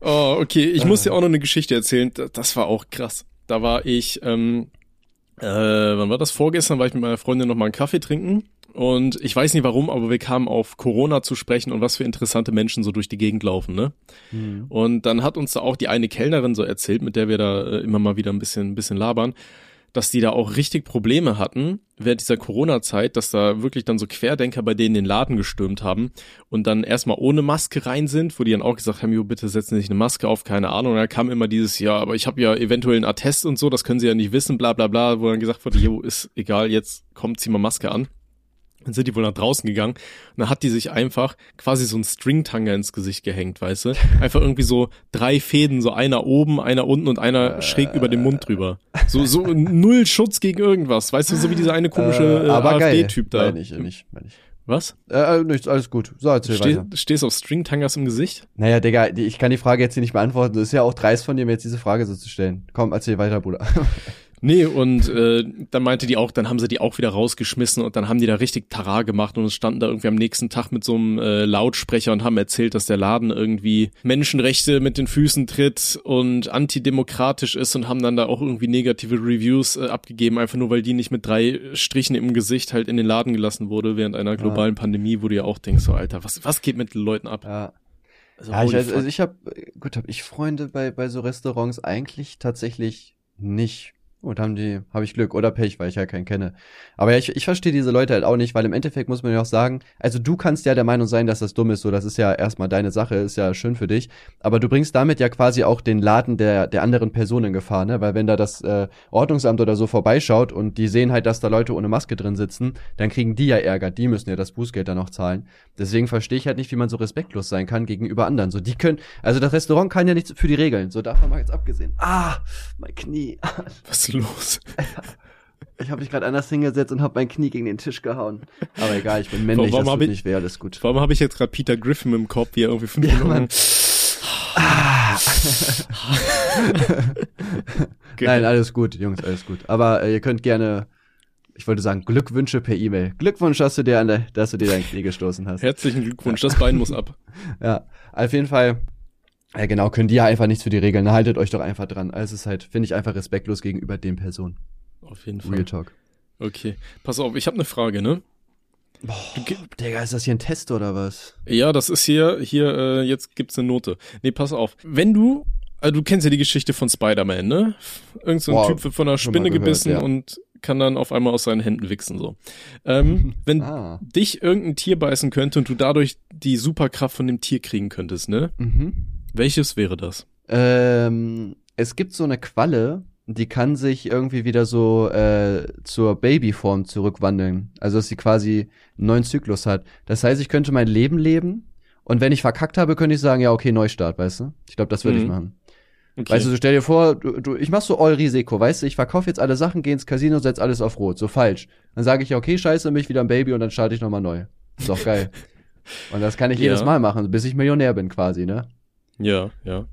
Oh, okay. Ich muss dir auch noch eine Geschichte erzählen. Da- Das war auch krass. Da war ich, ähm, äh, wann war das? Vorgestern war ich mit meiner Freundin noch mal einen Kaffee trinken. Und ich weiß nicht warum, aber wir kamen auf Corona zu sprechen und was für interessante Menschen so durch die Gegend laufen, ne? Hm. Und dann hat uns da auch die eine Kellnerin so erzählt, mit der wir da äh, immer mal wieder ein bisschen, ein bisschen labern, dass die da auch richtig Probleme hatten während dieser Corona-Zeit, dass da wirklich dann so Querdenker bei denen den Laden gestürmt haben und dann erstmal ohne Maske rein sind, wo die dann auch gesagt haben, jo, bitte setzen Sie sich eine Maske auf, keine Ahnung. Und dann kam immer dieses, ja, aber ich habe ja eventuell einen Attest und so, das können Sie ja nicht wissen, bla bla bla, wo dann gesagt wurde, jo, ist egal, jetzt kommt, zieh mal Maske an. Dann sind die wohl nach draußen gegangen und dann hat die sich einfach quasi so ein Stringtanger ins Gesicht gehängt, weißt du? Einfach irgendwie so drei Fäden, so einer oben, einer unten und einer schräg über dem Mund drüber. So, so null Schutz gegen irgendwas, weißt du, so wie dieser eine komische äh, aber geil. AfD-Typ da. Nein, nicht, nicht, nicht. Was? Äh, äh, nichts, alles gut. So, erzähl Steh, weiter. stehst auf Stringtangers im Gesicht? Naja, Digga, ich kann die Frage jetzt hier nicht beantworten. Das ist ja auch dreist von dir, mir jetzt diese Frage so zu stellen. Komm, erzähl weiter, Bruder. <laughs> Nee, und äh, dann meinte die auch, dann haben sie die auch wieder rausgeschmissen und dann haben die da richtig Tara gemacht und standen da irgendwie am nächsten Tag mit so einem äh, Lautsprecher und haben erzählt, dass der Laden irgendwie Menschenrechte mit den Füßen tritt und antidemokratisch ist und haben dann da auch irgendwie negative Reviews äh, abgegeben, einfach nur weil die nicht mit drei Strichen im Gesicht halt in den Laden gelassen wurde während einer globalen Pandemie, wo du ja auch denkst, so Alter, was, was geht mit den Leuten ab? ja. Also, Ja, ich, fuck. also ich habe, gut, habe ich Freunde bei, bei so Restaurants eigentlich tatsächlich nicht. Gut, haben die, habe ich Glück oder Pech, weil ich ja keinen kenne. Aber ja, ich, ich verstehe diese Leute halt auch nicht, weil im Endeffekt muss man ja auch sagen, also du kannst ja der Meinung sein, dass das dumm ist, so das ist ja erstmal deine Sache, ist ja schön für dich. Aber du bringst damit ja quasi auch den Laden der, der anderen Person in Gefahr, ne? Weil wenn da das äh, Ordnungsamt oder so vorbeischaut und die sehen halt, dass da Leute ohne Maske drin sitzen, dann kriegen die ja Ärger, die müssen ja das Bußgeld dann noch zahlen. Deswegen verstehe ich halt nicht, wie man so respektlos sein kann gegenüber anderen. So, die können, also das Restaurant kann ja nichts für die Regeln. So, davon mal jetzt abgesehen. Ah, mein Knie. <laughs> was ist los? Ich habe mich gerade anders hingesetzt und habe mein Knie gegen den Tisch gehauen. Aber egal, ich bin männlich, Warum das hab tut ich- nicht weh, alles gut. Allem habe ich jetzt gerade Peter Griffin im Kopf, wie er irgendwie fünf Ja, Minuten Mann. <laughs> Nein, alles gut, Jungs, alles gut. Aber äh, ihr könnt gerne, ich wollte sagen, Glückwünsche per E-Mail. Glückwunsch, dass du dir an der, dass du dir dein Knie gestoßen hast. Herzlichen Glückwunsch, das Bein muss ab. <laughs> Ja, auf jeden Fall. Ja, genau, können die ja einfach nichts für die Regeln. Haltet euch doch einfach dran. Also es ist halt, finde ich, einfach respektlos gegenüber den Personen. Auf jeden Fall. Real Talk. Okay, pass auf, ich habe eine Frage, ne? Boah, Digga, ist das hier ein Test oder was? Ja, das ist hier, hier, äh, jetzt gibt's eine Note. Nee, pass auf. Wenn du, also du kennst ja die Geschichte von Spider-Man, ne? Irgend so ein Boah, Typ wird von einer Spinne gehört, gebissen ja. und kann dann auf einmal aus seinen Händen wichsen, so. Ähm, <laughs> wenn Ah. dich irgendein Tier beißen könnte und du dadurch die Superkraft von dem Tier kriegen könntest, ne? Mhm. Welches wäre das? Ähm, es gibt so eine Qualle, die kann sich irgendwie wieder so äh, zur Babyform zurückwandeln. Also dass sie quasi einen neuen Zyklus hat. Das heißt, ich könnte mein Leben leben und wenn ich verkackt habe, könnte ich sagen, ja, okay, Neustart, weißt du? Ich glaube, das würde ich Mhm. machen. Okay. Weißt du, stell dir vor, du, du, ich mach so All-Risiko, weißt du, ich verkaufe jetzt alle Sachen, geh ins Casino, setz alles auf Rot, so falsch. Dann sage ich, ja, okay, scheiße, mich wieder ein Baby und dann starte ich nochmal neu. Ist doch geil. <laughs> und das kann ich Ja. jedes Mal machen, bis ich Millionär bin quasi, ne? Ja, ja.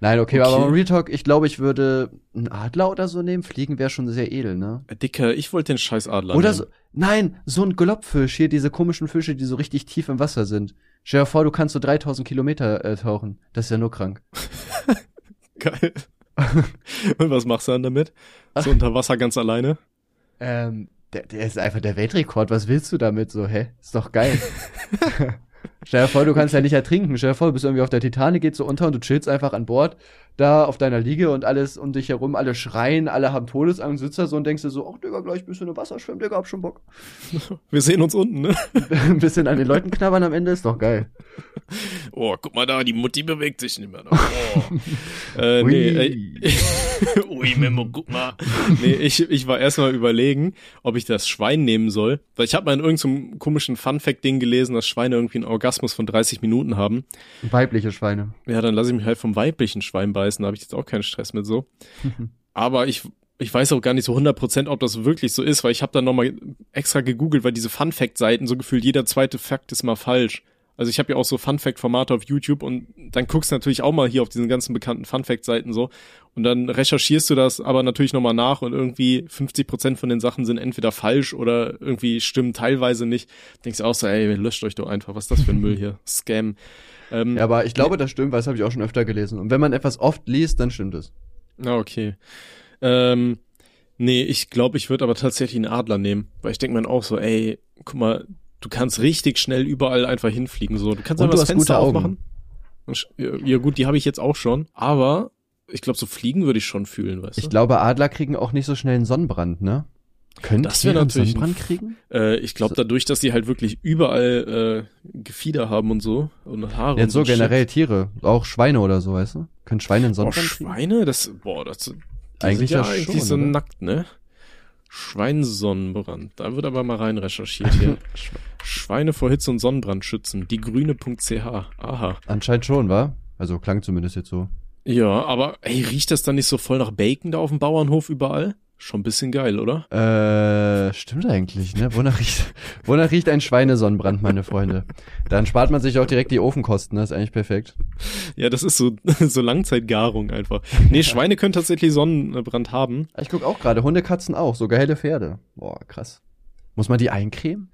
Nein, okay, Okay. aber Real Talk, ich glaube, ich würde einen Adler oder so nehmen. Fliegen wäre schon sehr edel, ne? Dicker, ich wollte den scheiß Adler Oder nehmen. so, nein, so ein Globfisch, hier diese komischen Fische, die so richtig tief im Wasser sind. Stell dir vor, du kannst so 3000 Kilometer äh, tauchen. Das ist ja nur krank. <laughs> Geil. <laughs> und was machst du dann damit? So unter Wasser ganz alleine? Ähm, der, der ist einfach der Weltrekord. Was willst du damit so? Hä? Ist doch geil. <laughs> Stell dir vor, du kannst ja nicht ertrinken. Stell dir vor, du bist irgendwie auf der Titanic, geht so unter und du chillst einfach an Bord, da auf deiner Liege und alles um dich herum, alle schreien, alle haben Todesangst, sitzt da so und denkst dir so, ach Digga, gleich bist du in Wasser schwimmen, Digga, hab schon Bock. <laughs> Wir sehen uns unten, ne? <laughs> Ein bisschen an den Leuten knabbern am Ende ist doch geil. Oh, guck mal da, die Mutti bewegt sich nicht mehr. Oh. <laughs> äh, Ui. nee, äh, Ui, Memo, guck mal. Nee, ich, ich war erstmal überlegen, ob ich das Schwein nehmen soll. Weil ich habe mal in irgendeinem komischen Fun-Fact-Ding gelesen, dass Schweine irgendwie einen Orgasmus von 30 Minuten haben. Weibliche Schweine. Ja, dann lasse ich mich halt vom weiblichen Schwein beißen, da habe ich jetzt auch keinen Stress mit so. Aber ich, ich weiß auch gar nicht so 100%, ob das wirklich so ist, weil ich habe dann nochmal extra gegoogelt, weil diese Fun-Fact-Seiten, so gefühlt jeder zweite Fakt ist mal falsch. Also ich habe ja auch so Fun-Fact-Formate auf YouTube und dann guckst du natürlich auch mal hier auf diesen ganzen bekannten Fun-Fact-Seiten so und dann recherchierst du das aber natürlich nochmal nach und irgendwie 50% von den Sachen sind entweder falsch oder irgendwie stimmen teilweise nicht. Denkst du auch so, ey, löscht euch doch einfach, was ist das für ein Müll hier? <laughs> Scam. Ähm, Ja, aber ich glaube, das stimmt, weil das habe ich auch schon öfter gelesen. Und wenn man etwas oft liest, dann stimmt es. Ah, okay. Ähm, nee, ich glaube, ich würde aber tatsächlich einen Adler nehmen, weil ich denke mir auch so, ey, guck mal, du kannst richtig schnell überall einfach hinfliegen, so. Du kannst einfach das Fenster aufmachen. Ja, gut, die habe ich jetzt auch schon, aber ich glaube, so fliegen würde ich schon fühlen, weißt Ich du? glaube, Adler kriegen auch nicht so schnell einen Sonnenbrand, ne? Können Das einen natürlich Sonnenbrand kriegen? Äh, ich glaube, dadurch, dass die halt wirklich überall äh, Gefieder haben und so und Haare Jetzt so und Shit. generell Tiere, auch Schweine oder so, weißt du? Können Schweine einen Boah, Sonnenbrand kriegen? Schweine, das, boah, das, Eigentlich ja eigentlich schon, so oder? nackt, ne? Schweinsonnenbrand. Da wird aber mal rein recherchiert hier. <laughs> Schweine vor Hitze und Sonnenbrand schützen. Die grüne.ch. Aha. Anscheinend schon, wa? Also klang zumindest jetzt so. Ja, aber ey, riecht das dann nicht so voll nach Bacon da auf dem Bauernhof überall? Schon ein bisschen geil, oder? Äh, stimmt eigentlich, ne? Wonach riecht, <laughs> wonach riecht ein Schweinesonnenbrand, meine Freunde? Dann spart man sich auch direkt die Ofenkosten, das ist eigentlich perfekt. Ja, das ist so, <laughs> so Langzeitgarung einfach. Nee, Schweine können tatsächlich Sonnenbrand haben. Ich guck auch gerade, Hunde, Katzen auch, sogar helle Pferde. Boah, krass. Muss man die eincremen?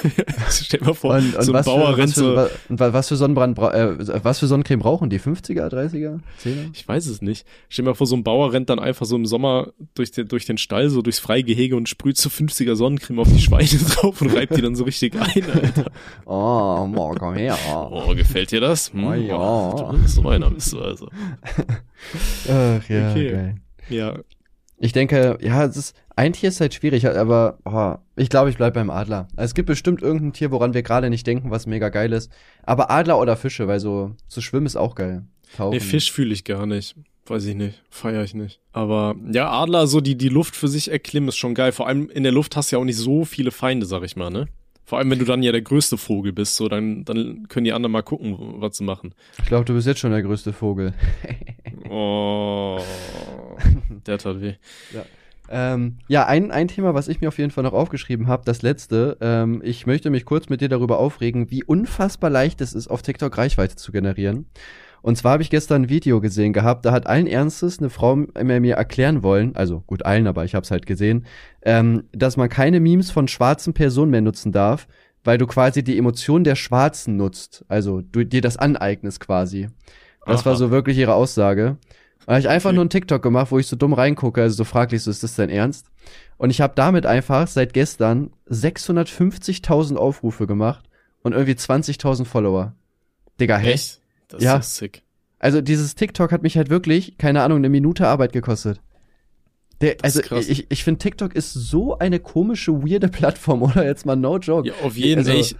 <laughs> Stell dir mal vor, Und, und so ein was, Bauer für, rennt was, für, so, was für Sonnenbrand, bra- äh, was für Sonnencreme brauchen die? 50er, 30er, 10er? Ich weiß es nicht. Stell dir mal vor, so ein Bauer rennt dann einfach so im Sommer durch den, durch den Stall, so durchs Freigehege und sprüht so 50er Sonnencreme auf die Schweine <laughs> drauf und reibt die dann so richtig ein, Alter. <laughs> Oh, oh, komm her. Oh, gefällt dir das? Hm? Oh, ja. Oh, du bist so einer, bist du also. Ach ja, Okay. geil. Ja, Ich denke, ja, es ist, ein Tier ist halt schwierig, aber oh, ich glaube, ich bleib beim Adler. Es gibt bestimmt irgendein Tier, woran wir gerade nicht denken, was mega geil ist. Aber Adler oder Fische, weil so zu schwimmen ist auch geil. Tauchen. nee, Fisch fühle ich gar nicht. Weiß ich nicht. Feier ich nicht. Aber ja, Adler, so die, die Luft für sich erklimmen, ist schon geil. Vor allem in der Luft hast du ja auch nicht so viele Feinde, sag ich mal, ne? Vor allem, wenn du dann ja der größte Vogel bist, so, dann, dann können die anderen mal gucken, was sie machen. Ich glaube, du bist jetzt schon der größte Vogel. Oh, <laughs> <laughs> der tat weh. Ähm, ja, ein, ein Thema, was ich mir auf jeden Fall noch aufgeschrieben habe, das letzte. Ähm, ich möchte mich kurz mit dir darüber aufregen, wie unfassbar leicht es ist, auf TikTok Reichweite zu generieren. Und zwar habe ich gestern ein Video gesehen gehabt, da hat allen Ernstes eine Frau mir mir erklären wollen, also gut allen, aber ich habe es halt gesehen, ähm, dass man keine Memes von schwarzen Personen mehr nutzen darf, weil du quasi die Emotionen der Schwarzen nutzt, also du dir das aneignest quasi. Das Aha. war so wirklich ihre Aussage. Habe ich einfach Okay. nur einen TikTok gemacht, wo ich so dumm reingucke, also so fraglich, so ist das dein Ernst? Und ich habe damit einfach seit gestern 650.000 Aufrufe gemacht und irgendwie 20.000 Follower. Digga, hä? Echt? Das Ja. ist sick. Also dieses TikTok hat mich halt wirklich, keine Ahnung, eine Minute Arbeit gekostet. Der, also ich, ich finde TikTok ist so eine komische, weirde <laughs> Plattform, oder? Jetzt mal no joke. Ja, auf jeden Also- Fall. Ich,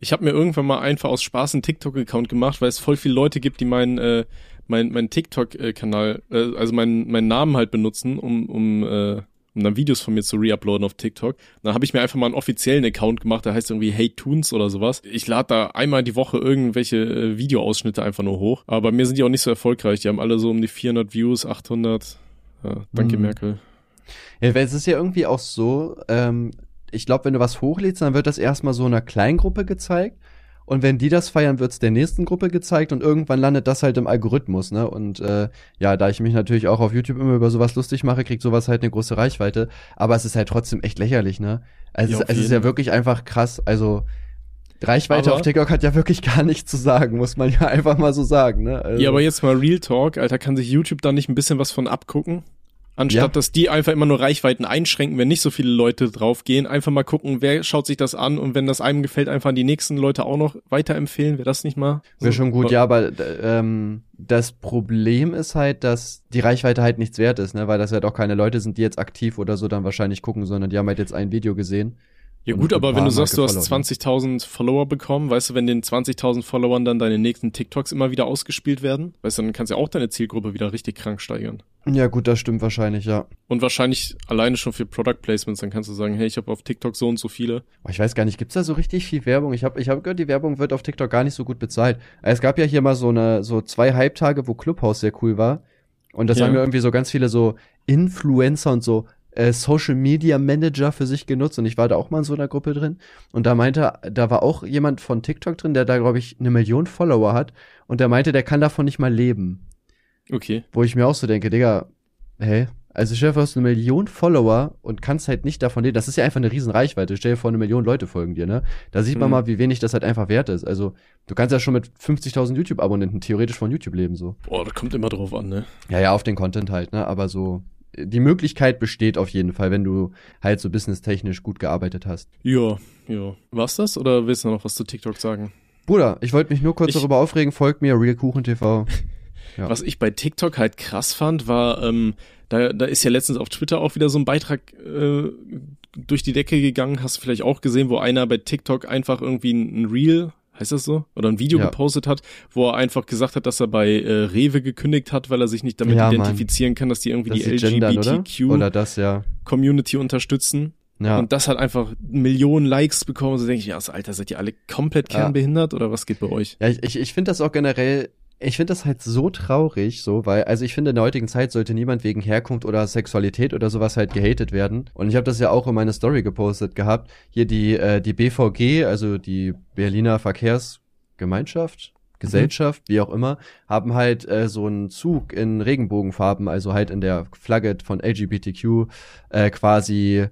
ich habe mir irgendwann mal einfach aus Spaß einen TikTok-Account gemacht, weil es voll viele Leute gibt, die meinen äh, mein, mein TikTok-Kanal, äh, also meinen meinen Namen halt benutzen, um, um, äh, um dann Videos von mir zu reuploaden auf TikTok. Dann habe ich mir einfach mal einen offiziellen Account gemacht, der heißt irgendwie Hey oder sowas. Ich lade da einmal die Woche irgendwelche äh, Videoausschnitte einfach nur hoch. Aber bei mir sind die auch nicht so erfolgreich. Die haben alle so um die 400 Views, 800. Ja, danke Mhm. Merkel. Ja, es ist ja irgendwie auch so, ähm, ich glaube, wenn du was hochlädst, dann wird das erstmal so einer Kleingruppe gezeigt. Und wenn die das feiern, wird es der nächsten Gruppe gezeigt und irgendwann landet das halt im Algorithmus, ne? Und äh, ja, da ich mich natürlich auch auf YouTube immer über sowas lustig mache, kriegt sowas halt eine große Reichweite. Aber es ist halt trotzdem echt lächerlich, ne? Also Ja, es, auf es ist ja wirklich einfach krass. Also Reichweite Aber- auf TikTok hat ja wirklich <laughs> gar nichts zu sagen, muss man ja <laughs> einfach mal so sagen, ne? Also, Ja, aber jetzt mal Real Talk, Alter, kann sich YouTube da nicht ein bisschen was von abgucken? Anstatt Ja. dass die einfach immer nur Reichweiten einschränken, wenn nicht so viele Leute draufgehen, einfach mal gucken, wer schaut sich das an und wenn das einem gefällt, einfach an die nächsten Leute auch noch weiterempfehlen, wäre das nicht mal? Wäre so- schon gut, ja, aber ähm, das Problem ist halt, dass die Reichweite halt nichts wert ist, ne? Weil das halt auch keine Leute sind, die jetzt aktiv oder so dann wahrscheinlich gucken, sondern die haben halt jetzt ein Video gesehen. Ja gut, aber wenn du sagst, du hast gefollowt, 20.000 Follower bekommen, weißt du, wenn den 20.000 Followern dann deine nächsten TikToks immer wieder ausgespielt werden, weißt du, dann kannst du ja auch deine Zielgruppe wieder richtig krank steigern. Ja, gut, das stimmt wahrscheinlich, ja. Und wahrscheinlich alleine schon für Product Placements, dann kannst du sagen, hey, ich habe auf TikTok so und so viele. Ich weiß gar nicht, gibt's da so richtig viel Werbung? Ich habe ich hab gehört, die Werbung wird auf TikTok gar nicht so gut bezahlt. Es gab ja hier mal so eine so zwei Hype-Tage, wo Clubhouse sehr cool war. Und das Ja. haben ja irgendwie so ganz viele so Influencer und so äh, Social Media Manager für sich genutzt und ich war da auch mal in so einer Gruppe drin und da meinte, da war auch jemand von TikTok drin, der da glaube ich eine Million Follower hat und der meinte, der kann davon nicht mal leben. Okay. Wo ich mir auch so denke, Digga, hä? Also Chef, du hast eine Million Follower und kannst halt nicht davon leben. Das ist ja einfach eine riesen Reichweite. Stell dir vor, eine Million Leute folgen dir, ne? Da sieht man Mhm. mal, wie wenig das halt einfach wert ist. Also, du kannst ja schon mit 50.000 YouTube-Abonnenten theoretisch von YouTube leben, so. Boah, das kommt immer drauf an, ne? Ja, ja, auf den Content halt, ne? Aber so, die Möglichkeit besteht auf jeden Fall, wenn du halt so businesstechnisch gut gearbeitet hast. Ja, ja. War's das oder willst du noch was zu TikTok sagen? Bruder, ich wollte mich nur kurz Ich- darüber aufregen, folgt mir, Real Kuchen TV. <laughs> Ja. Was ich bei TikTok halt krass fand, war, ähm, da, da ist ja letztens auf Twitter auch wieder so ein Beitrag äh, durch die Decke gegangen, hast du vielleicht auch gesehen, wo einer bei TikTok einfach irgendwie ein, ein Reel, heißt das so, oder ein Video Ja. gepostet hat, wo er einfach gesagt hat, dass er bei äh, Rewe gekündigt hat, weil er sich nicht damit Ja, Mann. identifizieren kann, dass die irgendwie Das die? LGBTQ-Community ja. unterstützen. Ja. Und das hat einfach Millionen Likes bekommen. So denke ich, ja, Alter, seid ihr alle komplett kernbehindert oder was geht bei euch? Ja, ich, ich, ich finde das auch generell, ich finde das halt so traurig, so, weil, also ich finde, in der heutigen Zeit sollte niemand wegen Herkunft oder Sexualität oder sowas halt gehatet werden. Und ich habe das ja auch in meine Story gepostet gehabt. Hier die, äh, die BVG, also die Berliner Verkehrsgemeinschaft, Gesellschaft, wie auch immer, haben halt äh, so einen Zug in Regenbogenfarben, also halt in der Flagge von LGBTQ äh, quasi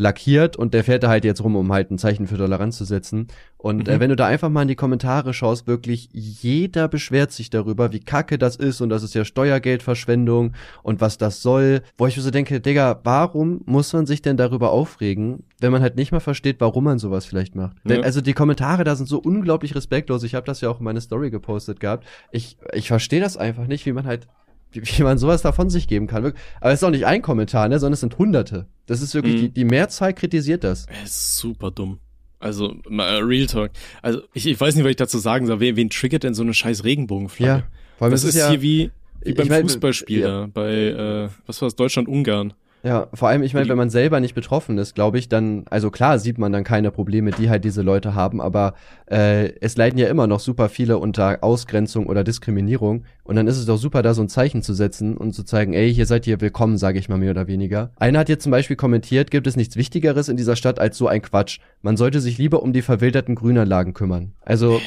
lackiert und der fährt da halt jetzt rum, um halt ein Zeichen für Toleranz zu setzen. Und Mhm. äh, wenn du da einfach mal in die Kommentare schaust, wirklich jeder beschwert sich darüber, wie kacke das ist und das ist ja Steuergeldverschwendung und was das soll. Wo ich mir so denke, Digga, warum muss man sich denn darüber aufregen, wenn man halt nicht mal versteht, warum man sowas vielleicht macht? Ja. Denn, also die Kommentare da sind so unglaublich respektlos. Ich habe das ja auch in meine Story gepostet gehabt. Ich, ich verstehe das einfach nicht, wie man halt wie, <laughs> wie man sowas davon sich geben kann. Aber es ist auch nicht ein Kommentar, ne, sondern es sind Hunderte. Das ist wirklich, Mhm. die, die Mehrzahl kritisiert das. Es ist super dumm. Also, mal Real Talk. Also, ich, ich weiß nicht, was ich dazu sagen soll. Wen, wen triggert denn so eine scheiß Regenbogenflagge? Ja, allem das ist, ja, hier wie, wie ich beim mein, Fußballspiel ja. da, bei, äh, was war das, Deutschland-Ungarn. Ja, vor allem, ich meine, wenn man selber nicht betroffen ist, glaube ich, dann, also klar sieht man dann keine Probleme, die halt diese Leute haben, aber äh, es leiden ja immer noch super viele unter Ausgrenzung oder Diskriminierung und dann ist es doch super, da so ein Zeichen zu setzen und zu zeigen, ey, hier seid ihr willkommen, sage ich mal mehr oder weniger. Einer hat jetzt zum Beispiel kommentiert, gibt es nichts Wichtigeres in dieser Stadt als so ein Quatsch. Man sollte sich lieber um die verwilderten Grünanlagen kümmern. Also,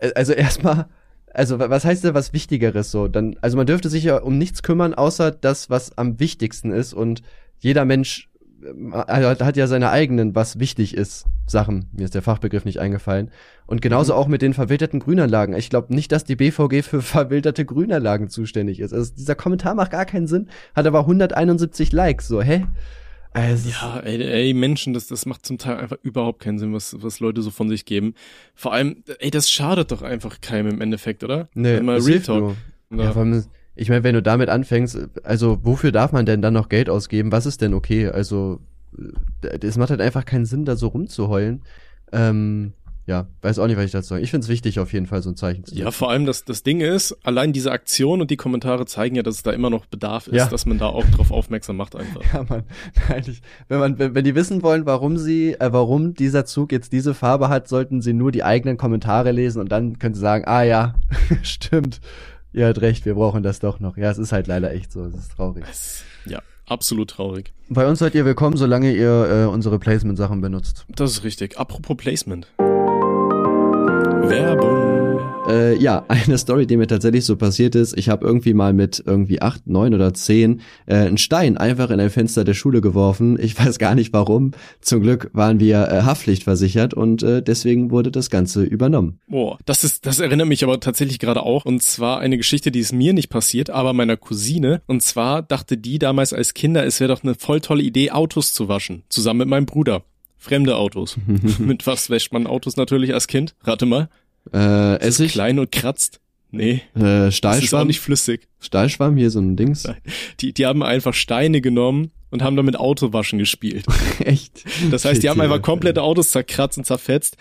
äh, also erstmal, also wa- was heißt denn was Wichtigeres so? Dann, also man dürfte sich ja um nichts kümmern, außer das, was am wichtigsten ist und jeder Mensch er hat ja seine eigenen, was wichtig ist, Sachen. Mir ist der Fachbegriff nicht eingefallen. Und genauso mhm. auch mit den verwilderten Grünanlagen. Ich glaube nicht, dass die BVG für <laughs> verwilderte Grünanlagen zuständig ist. Also dieser Kommentar macht gar keinen Sinn, hat aber 171 Likes. So, hä? Also ja, ey, ey, Menschen, das, das macht zum Teil einfach überhaupt keinen Sinn, was, was Leute so von sich geben. Vor allem, ey, das schadet doch einfach keinem im Endeffekt, oder? Nee, mal Real Talk. Ja, allem, ich meine, wenn du damit anfängst, also wofür darf man denn dann noch Geld ausgeben? Was ist denn okay? Also, es macht halt einfach keinen Sinn, da so rumzuheulen. Ähm, ja, weiß auch nicht, was ich dazu sage. Ich finde es wichtig, auf jeden Fall so ein Zeichen zu setzen. Ja, vor allem das, das Ding ist, allein diese Aktion und die Kommentare zeigen ja, dass es da immer noch Bedarf ist, ja. dass man da auch drauf aufmerksam macht einfach. <laughs> Ja, man, <laughs> eigentlich, wenn man, wenn, wenn die wissen wollen, warum sie, äh, warum dieser Zug jetzt diese Farbe hat, sollten sie nur die eigenen Kommentare lesen und dann können sie sagen, ah ja, <laughs> stimmt, ihr habt recht, wir brauchen das doch noch. Ja, es ist halt leider echt so, es ist traurig. Ja, absolut traurig. Bei uns seid ihr willkommen, solange ihr äh, unsere Placement-Sachen benutzt. Das ist richtig. Apropos Placement. Werbung. Äh, ja, <laughs> eine Story, die mir tatsächlich so passiert ist. Ich habe irgendwie mal mit irgendwie acht, neun oder zehn äh, einen Stein einfach in ein Fenster der Schule geworfen. Ich <laughs> weiß gar nicht warum. Zum Glück waren wir äh, haftpflichtversichert und äh, deswegen wurde das Ganze übernommen. Boah, das ist, das erinnert mich aber tatsächlich gerade auch. Und zwar eine Geschichte, die ist mir nicht passiert, aber meiner Cousine. Und zwar dachte die damals als Kinder, es wäre doch eine voll tolle Idee, Autos zu waschen. Zusammen mit meinem Bruder. Fremde Autos. <laughs> Mit was wäscht man Autos natürlich als Kind? Rate mal. Äh, Essig? klein und kratzt. Nee. Äh, Stahlschwamm? Das ist auch nicht flüssig. Stahlschwamm, hier so ein Dings. Die, die haben einfach Steine genommen und haben damit Autowaschen gespielt. <laughs> Echt? Das heißt, die haben einfach komplette Autos zerkratzt und zerfetzt.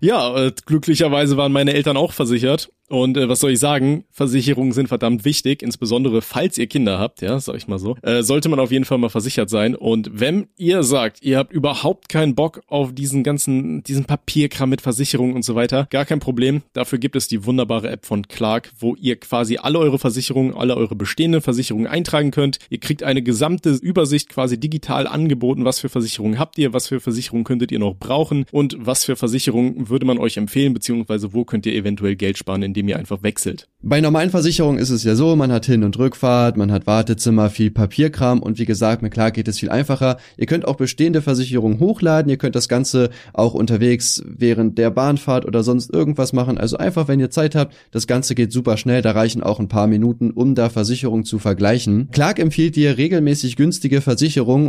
Ja, äh, glücklicherweise waren meine Eltern auch versichert und äh, was soll ich sagen? Versicherungen sind verdammt wichtig, insbesondere falls ihr Kinder habt, ja, sag ich mal so. Äh, sollte man auf jeden Fall mal versichert sein. Und wenn ihr sagt, ihr habt überhaupt keinen Bock auf diesen ganzen, diesen Papierkram mit Versicherungen und so weiter, gar kein Problem. Dafür gibt es die wunderbare App von Clark, wo ihr quasi alle eure Versicherungen, alle eure bestehenden Versicherungen eintragen könnt. Ihr kriegt eine gesamte Übersicht quasi digital angeboten, was für Versicherungen habt ihr, was für Versicherungen könntet ihr noch brauchen und was für Versicherungen würde man euch empfehlen, beziehungsweise wo könnt ihr eventuell Geld sparen, indem ihr einfach wechselt. Bei normalen Versicherungen ist es ja so, man hat Hin- und Rückfahrt, man hat Wartezimmer, viel Papierkram und wie gesagt, mit klar geht es viel einfacher. Ihr könnt auch bestehende Versicherungen hochladen, ihr könnt das Ganze auch unterwegs während der Bahnfahrt oder sonst irgendwas machen. Also einfach, wenn ihr Zeit habt, das Ganze geht super schnell, da reichen auch ein paar Minuten, um da Versicherungen zu vergleichen. Clark empfiehlt dir regelmäßig günstige Versicherungen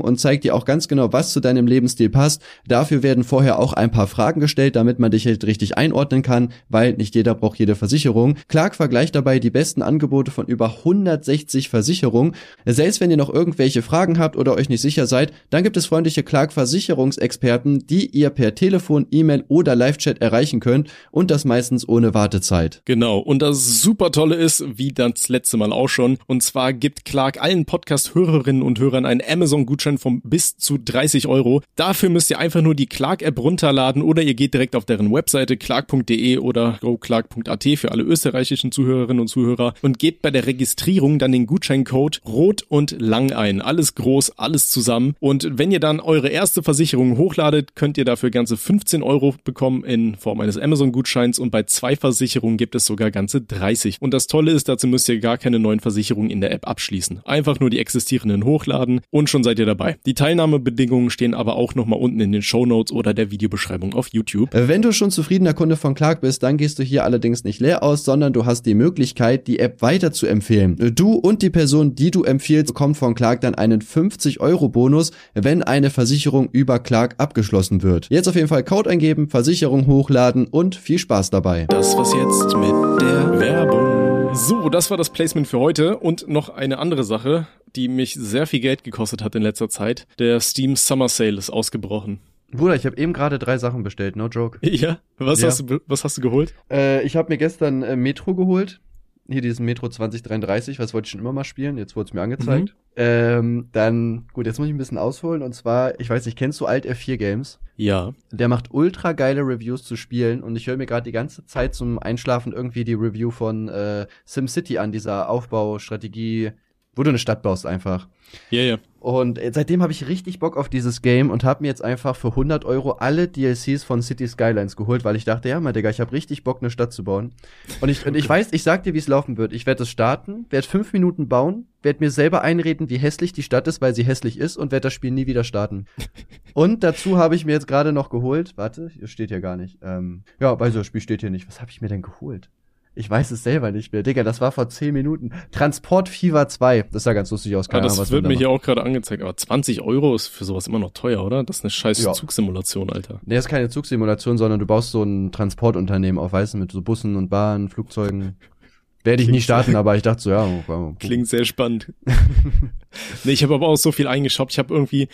und zeigt dir auch ganz genau, was zu deinem Lebensstil passt. Dafür werden vorher auch ein paar Fragen gestellt, damit man dich halt richtig einordnen kann, weil nicht jeder braucht jede Versicherung Versicherung. Clark vergleicht dabei die besten Angebote von über 160 Versicherungen. Selbst wenn ihr noch irgendwelche Fragen habt oder euch nicht sicher seid, dann gibt es freundliche Clark Versicherungsexperten, die ihr per Telefon, E-Mail oder Live-Chat erreichen könnt und das meistens ohne Wartezeit. Genau. Und das super tolle ist, wie das letzte Mal auch schon, und zwar gibt Clark allen Podcast-Hörerinnen und Hörern einen Amazon-Gutschein von bis zu 30 Euro. Dafür müsst ihr einfach nur die Clark-App runterladen oder ihr geht direkt auf deren Webseite clark.de oder goclark.at für alle österreichischen Zuhörerinnen und Zuhörer und gebt bei der Registrierung dann den Gutscheincode Rot und Lang ein. Alles groß, alles zusammen. Und wenn ihr dann eure erste Versicherung hochladet, könnt ihr dafür ganze 15 Euro bekommen in Form eines Amazon-Gutscheins und bei zwei Versicherungen gibt es sogar ganze 30. Und das Tolle ist, dazu müsst ihr gar keine neuen Versicherungen in der App abschließen. Einfach nur die existierenden hochladen und schon seid ihr dabei. Die Teilnahmebedingungen stehen aber auch nochmal unten in den Show Notes oder der Videobeschreibung auf YouTube. Wenn du schon zufriedener Kunde von Clark bist, dann gehst du hier allerdings nicht leer aus, sondern du hast die Möglichkeit, die App weiter zu empfehlen. Du und die Person, die du empfiehlst, bekommt von Clark dann einen 50 Euro Bonus, wenn eine Versicherung über Clark abgeschlossen wird. Jetzt auf jeden Fall Code eingeben, Versicherung hochladen und viel Spaß dabei. Das was jetzt mit. So, das war das Placement für heute und noch eine andere Sache, die mich sehr viel Geld gekostet hat in letzter Zeit. Der Steam Summer Sale ist ausgebrochen. Bruder, ich habe eben gerade drei Sachen bestellt, no joke. <laughs> Ja? Was, ja. Hast, du, was hast du geholt? Äh, ich habe mir gestern äh, Metro geholt. Hier diesen Metro 2033, was wollte ich schon immer mal spielen, jetzt wurde es mir angezeigt. Mhm. Ähm, dann, gut, jetzt muss ich ein bisschen ausholen und zwar, ich weiß nicht, kennst du Alt F4 Games? Ja. Der macht ultra geile Reviews zu Spielen und ich höre mir gerade die ganze Zeit zum Einschlafen irgendwie die Review von äh, SimCity an, dieser Aufbaustrategie wo du eine Stadt baust einfach. Ja, ja. Und äh, seitdem habe ich richtig Bock auf dieses Game und habe mir jetzt einfach für 100 Euro alle DLCs von City Skylines geholt, weil ich dachte, ja, mein Digga, ich habe richtig Bock, eine Stadt zu bauen. Und ich, und ich weiß, ich sag dir, wie es laufen wird. Ich werde es starten, werde fünf Minuten bauen, werde mir selber einreden, wie hässlich die Stadt ist, weil sie hässlich ist und werde das Spiel nie wieder starten. <laughs> und dazu habe ich mir jetzt gerade noch geholt, warte, hier steht ja gar nicht. Ähm, ja, weil so das Spiel steht hier nicht. Was habe ich mir denn geholt? Ich weiß es selber nicht mehr. Digga, das war vor 10 Minuten. Transport Fever 2. Das sah ganz lustig aus. Ja, das Ahnung, wird mir hier auch gerade angezeigt. Aber 20 Euro ist für sowas immer noch teuer, oder? Das ist eine scheiß ja. Zugsimulation, Alter. Nee, das ist keine Zugsimulation, sondern du baust so ein Transportunternehmen auf, weißt du, mit so Bussen und Bahnen, Flugzeugen. Werde ich nie starten, aber ich dachte so, ja. <laughs> Klingt sehr spannend. nee, ich habe aber auch so viel eingeschoppt. Ich habe irgendwie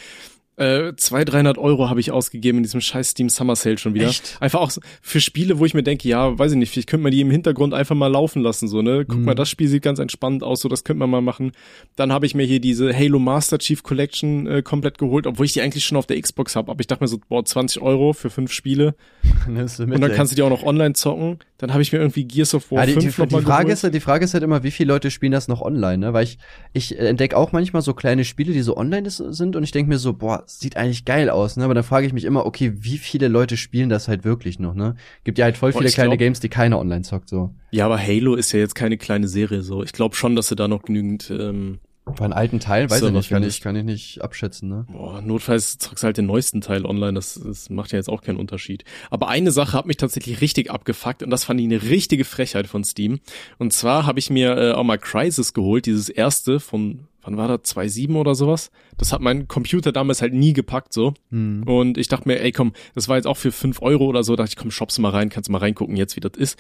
äh, 200, 300 Euro habe ich ausgegeben in diesem scheiß Steam Summer Sale schon wieder. Echt? Einfach auch für Spiele, wo ich mir denke, ja, weiß ich nicht, vielleicht könnte man die im Hintergrund einfach mal laufen lassen, so, ne? Guck mhm. mal, das Spiel sieht ganz entspannt aus, so, das könnte man mal machen. Dann habe ich mir hier diese Halo Master Chief Collection äh, komplett geholt, obwohl ich die eigentlich schon auf der Xbox habe, aber ich dachte mir so, boah, 20 Euro für fünf Spiele. <laughs> Und dann kannst du die auch noch online zocken. Dann habe ich mir irgendwie Gears of War ja, die, 5 die, die Frage ist, die Frage ist halt immer, wie viele Leute spielen das noch online, ne? Weil ich, ich entdecke auch manchmal so kleine Spiele, die so online sind und ich denke mir so, boah, sieht eigentlich geil aus, ne? Aber dann frage ich mich immer, okay, wie viele Leute spielen das halt wirklich noch, ne? Gibt ja halt voll viele kleine glaub, Games, die keiner online zockt, so. Ja, aber Halo ist ja jetzt keine kleine Serie, so. Ich glaube schon, dass sie da noch genügend ähm, bei einem alten Teil, weiß ich nicht, kann ich, kann ich nicht abschätzen, ne? Boah, notfalls zockst halt den neuesten Teil online, das, das macht ja jetzt auch keinen Unterschied. Aber eine Sache hat mich tatsächlich richtig abgefuckt und das fand ich eine richtige Frechheit von Steam. Und zwar habe ich mir äh, auch mal Crisis geholt, dieses erste von, wann war das, 2.7 oder sowas? Das hat mein Computer damals halt nie gepackt, so. Hm. Und ich dachte mir, ey komm, das war jetzt auch für 5 Euro oder so, dachte ich, komm, shoppst mal rein, kannst mal reingucken jetzt, wie das ist.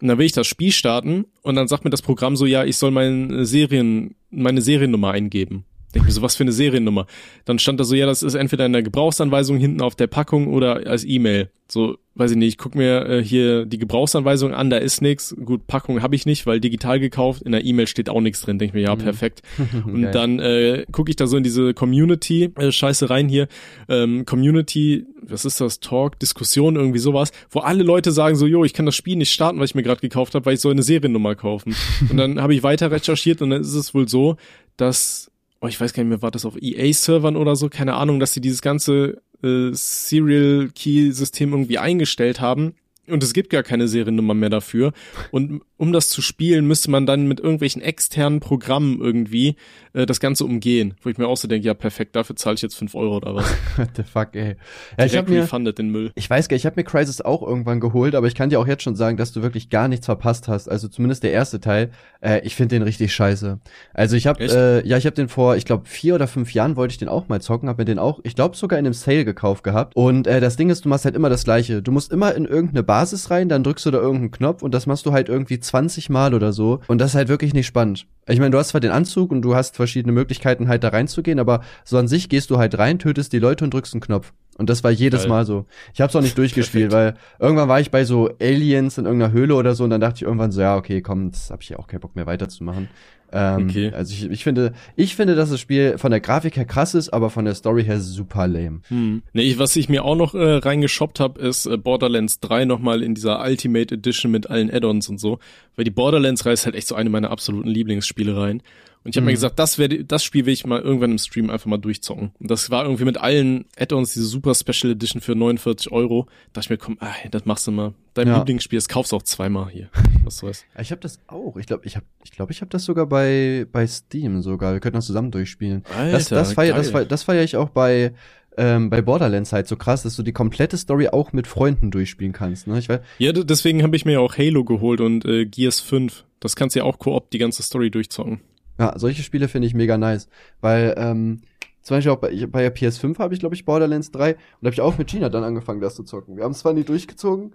Und dann will ich das Spiel starten und dann sagt mir das Programm so, ja, ich soll meine Serien, meine Seriennummer eingeben. Denke mir so, was für eine Seriennummer? Dann stand da so, ja, das ist entweder in der Gebrauchsanweisung hinten auf der Packung oder als E-Mail. So, weiß ich nicht, ich guck mir äh, hier die Gebrauchsanweisung an, da ist nix. Gut, Packung habe ich nicht, weil digital gekauft. In der E-Mail steht auch nichts drin. Denke mir, ja, mhm. perfekt. <laughs> Und dann äh, gucke ich da so in diese Community-Scheiße äh, rein hier. Ähm, Community, was ist das? Talk, Diskussion, irgendwie sowas, wo alle Leute sagen so, jo, ich kann das Spiel nicht starten, weil ich mir gerade gekauft habe, weil ich soll eine Seriennummer kaufen. <laughs> und dann habe ich weiter recherchiert und dann ist es wohl so, dass oh, ich weiß gar nicht mehr, war das auf EA-Servern oder so, keine Ahnung, dass sie dieses ganze äh, Serial Key-System irgendwie eingestellt haben und es gibt gar keine Seriennummer mehr dafür. Und um das zu spielen, müsste man dann mit irgendwelchen externen Programmen irgendwie äh, das Ganze umgehen. Wo ich mir auch so denke, ja perfekt, dafür zahle ich jetzt fünf Euro oder was. <laughs> What the fuck, ey. Ja, ich hab mir, den Müll. Ich weiß gar nicht, ich habe mir Crisis auch irgendwann geholt, aber ich kann dir auch jetzt schon sagen, dass du wirklich gar nichts verpasst hast. Also zumindest der erste Teil. Äh, ich finde den richtig scheiße. Also ich habe, äh, ja, ich habe den vor, ich glaube vier oder fünf Jahren wollte ich den auch mal zocken, habe mir den auch, ich glaube sogar in einem Sale gekauft gehabt. Und äh, das Ding ist, du machst halt immer das Gleiche. Du musst immer in irgendeine Basis rein, dann drückst du da irgendeinen Knopf und das machst du halt irgendwie 20 Mal oder so. Und das ist halt wirklich nicht spannend. Ich meine, du hast zwar den Anzug und du hast verschiedene Möglichkeiten halt da reinzugehen, aber so an sich gehst du halt rein, tötest die Leute und drückst einen Knopf. Und das war jedes Geil. Mal so. Ich hab's auch nicht durchgespielt, weil irgendwann war ich bei so Aliens in irgendeiner Höhle oder so und dann dachte ich irgendwann so, ja, okay, komm, jetzt hab ich ja auch keinen Bock mehr weiterzumachen. Ähm, okay. Also ich, ich finde, ich finde, dass das Spiel von der Grafik her krass ist, aber von der Story her super lame. Hm. Nee, was ich mir auch noch äh, reingeshoppt habe, ist äh, Borderlands 3 nochmal in dieser Ultimate Edition mit allen Add-ons und so. Weil die Borderlands-Reihe ist halt echt so eine meiner absoluten Lieblingsspiele rein. Und ich habe mhm. mir gesagt, das werde, das Spiel will ich mal irgendwann im Stream einfach mal durchzocken. Und das war irgendwie mit allen Add-ons, diese super Special Edition für 49 Euro. Da dachte ich mir, komm, ah, das machst du mal. Dein ja. Lieblingsspiel, das kaufst du auch zweimal hier. <laughs> Was du weißt. Ich habe das auch. Ich glaube, ich habe, ich glaube, ich habe das sogar bei bei Steam sogar. Wir könnten das zusammen durchspielen. Alter, das, das feier, das feier, das feier ich auch bei ähm, bei Borderlands halt so krass, dass du die komplette Story auch mit Freunden durchspielen kannst. Ne? Ich weiß, ja, deswegen habe ich mir ja auch Halo geholt und äh, Gears 5. Das kannst du ja auch Koop die ganze Story durchzocken. Ja, solche Spiele finde ich mega nice, weil ähm, zum Beispiel auch bei, bei der PS5 habe ich, glaube ich, Borderlands 3 und da habe ich auch mit Gina dann angefangen, das zu zocken. Wir haben es zwar nie durchgezogen.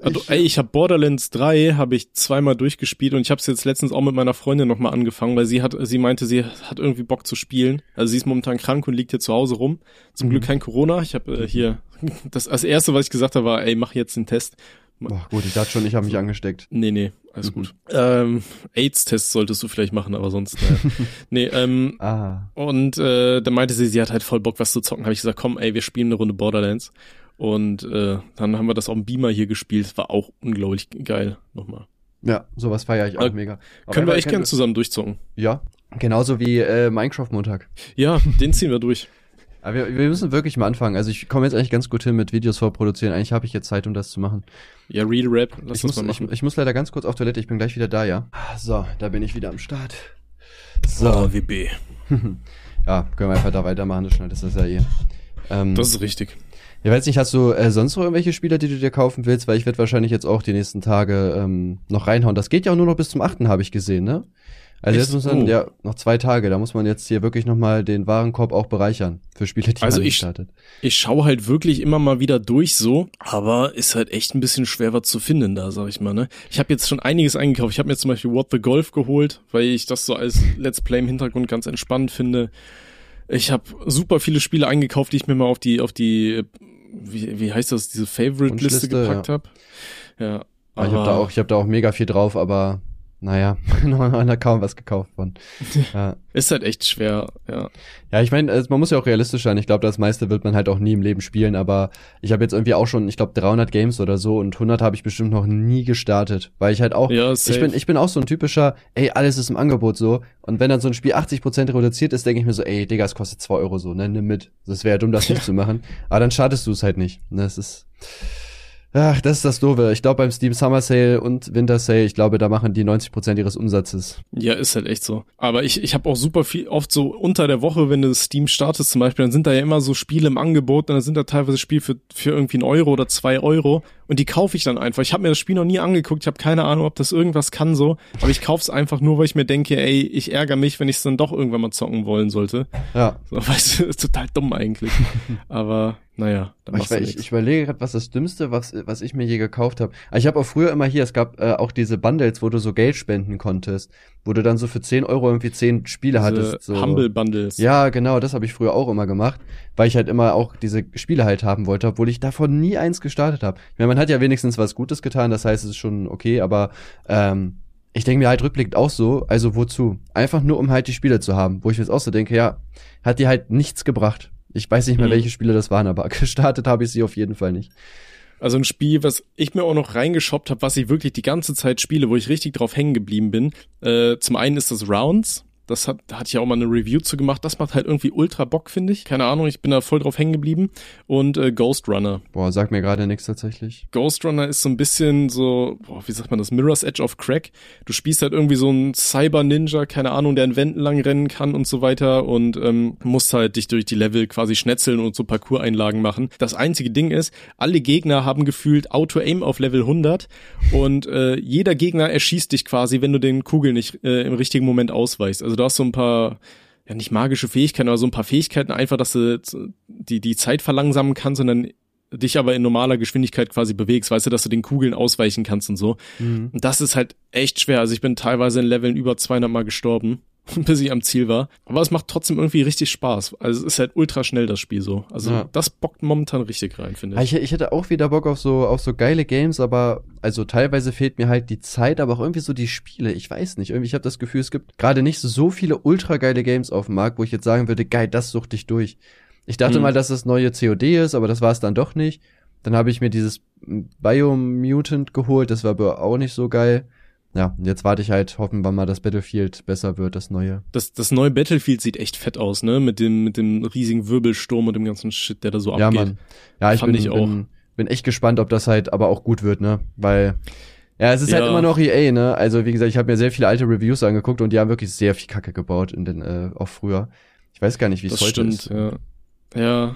Also, ich, ey, ich habe Borderlands 3 habe ich zweimal durchgespielt und ich habe es jetzt letztens auch mit meiner Freundin nochmal angefangen, weil sie hat, sie meinte, sie hat irgendwie Bock zu spielen. Also sie ist momentan krank und liegt hier zu Hause rum. Zum mhm. Glück kein Corona. Ich habe äh, hier <laughs> das als erste, was ich gesagt habe, war, ey, mach jetzt den Test. Boah, gut, ich dachte schon, ich habe mich angesteckt. Nee, nee, alles mhm. gut. Ähm, AIDS-Test solltest du vielleicht machen, aber sonst, naja. <laughs> nee, ähm, ah. und äh, dann meinte sie, sie hat halt voll Bock, was zu zocken. Habe ich gesagt, komm, ey, wir spielen eine Runde Borderlands. Und äh, dann haben wir das auf dem Beamer hier gespielt. War auch unglaublich geil, nochmal. Ja, sowas feiere ich auch aber mega. Aber können wir echt gern zusammen durchzocken. Ja, Genauso wie äh, Minecraft-Montag. Ja, den ziehen wir durch. Aber wir, wir müssen wirklich mal anfangen. Also ich komme jetzt eigentlich ganz gut hin mit Videos vorproduzieren. Eigentlich habe ich jetzt Zeit, um das zu machen. Ja, Real Rap, lass Ich das muss, mal ich, machen. ich muss leider ganz kurz auf Toilette. Ich bin gleich wieder da, ja. So, da bin ich wieder am Start. So, Oh, WB. <laughs> ja, können wir einfach da weitermachen. Du schneidest das ja eh. Ähm, Das ist richtig. ich weiß nicht, hast du äh, sonst noch irgendwelche Spiele, die du dir kaufen willst? Weil ich werde wahrscheinlich jetzt auch die nächsten Tage ähm, noch reinhauen. Das geht ja auch nur noch bis zum 8. habe ich gesehen, ne? Also Echt? jetzt muss man, Oh. ja, noch zwei Tage. Da muss man jetzt hier wirklich nochmal den Warenkorb auch bereichern. Für Spiele, die Also man nicht ich- startet. Ich schaue halt wirklich immer mal wieder durch so, aber ist halt echt ein bisschen schwer was zu finden da, sag ich mal, ne? Ich habe jetzt schon einiges eingekauft. Ich habe mir zum Beispiel What the Golf geholt, weil ich das so als Let's Play im Hintergrund ganz entspannt finde. Ich habe super viele Spiele eingekauft, die ich mir mal auf die, auf die, wie, wie heißt das, diese Favorite-Liste gepackt ja. hab. Ja. Aber ich habe da auch, ich habe da auch mega viel drauf, aber naja, <laughs> noch hat kaum was gekauft von. <laughs> ja. Ist halt echt schwer, ja. ja, ich meine, man muss ja auch realistisch sein. Ich glaube, das meiste wird man halt auch nie im Leben spielen, aber ich habe jetzt irgendwie auch schon, ich glaube, 300 Games oder so und 100 habe ich bestimmt noch nie gestartet, weil ich halt auch, Ja, ich bin, ich bin auch so ein typischer, ey, alles ist im Angebot so und wenn dann so ein Spiel 80% reduziert ist, denke ich mir so, ey, Digga, es kostet 2 Euro so, ne, nimm mit. Das wäre ja dumm, das nicht <laughs> zu machen, aber dann schadest du es halt nicht. Ne, das ist, Ach, das ist das Doofe. Ich glaube beim Steam Summer Sale und Winter Sale, ich glaube, da machen die 90% ihres Umsatzes. Ja, ist halt echt so. Aber ich, ich habe auch super viel, oft so unter der Woche, wenn du Steam startest zum Beispiel, dann sind da ja immer so Spiele im Angebot und dann sind da teilweise Spiele für, für irgendwie einen Euro oder zwei Euro und die kaufe ich dann einfach. Ich habe mir das Spiel noch nie angeguckt, ich habe keine Ahnung, ob das irgendwas kann so, aber ich kauf's einfach nur, weil ich mir denke, ey, ich ärgere mich, wenn ich es dann doch irgendwann mal zocken wollen sollte. Ja. So, <laughs> weißt du, ist total dumm eigentlich. <laughs> Aber naja, dann Ich, machst du ich, nichts. ich überlege gerade, was das Dümmste, was, was ich mir je gekauft habe. Ich habe auch früher immer hier, es gab äh, auch diese Bundles, wo du so Geld spenden konntest, wo du dann so für 10 Euro irgendwie 10 Spiele Diese hattest. So. Humble Bundles. Ja, genau, das habe ich früher auch immer gemacht, weil ich halt immer auch diese Spiele halt haben wollte, obwohl ich davon nie eins gestartet habe. Ich meine, man hat ja wenigstens was Gutes getan, das heißt, es ist schon okay, aber ähm, ich denke mir halt rückblickend auch so, also wozu? Einfach nur, um halt die Spiele zu haben, wo ich jetzt auch so denke, ja, hat dir halt nichts gebracht. Ich weiß nicht mehr, Mhm. welche Spiele das waren, aber <laughs> gestartet habe ich sie auf jeden Fall nicht. Also ein Spiel, was ich mir auch noch reingeshoppt habe, was ich wirklich die ganze Zeit spiele, wo ich richtig drauf hängen geblieben bin. Äh, zum einen ist das Rounds. Das hat, da hatte ich auch mal eine Review zu gemacht. Das macht halt irgendwie ultra Bock, finde ich. Keine Ahnung, ich bin da voll drauf hängen geblieben. Und äh, Ghost Runner. Boah, sagt mir gerade nichts tatsächlich. Ghost Runner ist so ein bisschen so, boah, wie sagt man das, Mirror's Edge of Crack. Du spielst halt irgendwie so einen Cyber-Ninja, keine Ahnung, der in Wänden lang rennen kann und so weiter und ähm, musst halt dich durch die Level quasi schnetzeln und so Parcours-Einlagen machen. Das einzige Ding ist, alle Gegner haben gefühlt Auto-Aim auf Level 100 und äh, jeder Gegner erschießt dich quasi, wenn du den Kugel nicht äh, im richtigen Moment ausweichst. Also du hast so ein paar ja nicht magische Fähigkeiten, aber so ein paar Fähigkeiten einfach, dass du die, die Zeit verlangsamen kannst und dann dich aber in normaler Geschwindigkeit quasi bewegst, weißt du, dass du den Kugeln ausweichen kannst und so. Mhm. Und das ist halt echt schwer. Also ich bin teilweise in Leveln über 200 Mal gestorben, <laughs> bis ich am Ziel war. Aber es macht trotzdem irgendwie richtig Spaß. Also es ist halt ultra schnell das Spiel so. Also Ja. das bockt momentan richtig rein, finde Ja, ich. Ich, ich hätte auch wieder Bock auf so, auf so geile Games, aber also teilweise fehlt mir halt die Zeit, aber auch irgendwie so die Spiele. Ich weiß nicht. Irgendwie, ich habe das Gefühl, es gibt gerade nicht so viele ultra geile Games auf dem Markt, wo ich jetzt sagen würde, geil, das sucht dich durch. Ich dachte Mhm. mal, dass das neue COD ist, aber das war es dann doch nicht. Dann habe ich mir dieses Biomutant geholt, das war aber auch nicht so geil. Ja, jetzt warte ich halt, hoffen wir mal, dass Battlefield besser wird, das neue. Das, das neue Battlefield sieht echt fett aus, ne? Mit dem, mit dem riesigen Wirbelsturm und dem ganzen Shit, der da so Ja, abgeht. Mann. Ja, ich, Fand bin, ich auch. bin, bin echt gespannt, ob das halt aber auch gut wird, ne? Weil, ja, es ist halt Ja. immer noch EA, ne? Also, wie gesagt, ich habe mir sehr viele alte Reviews angeguckt und die haben wirklich sehr viel Kacke gebaut in den, äh, auch früher. Ich weiß gar nicht, wie es heute stimmt, ist. ja. Ja.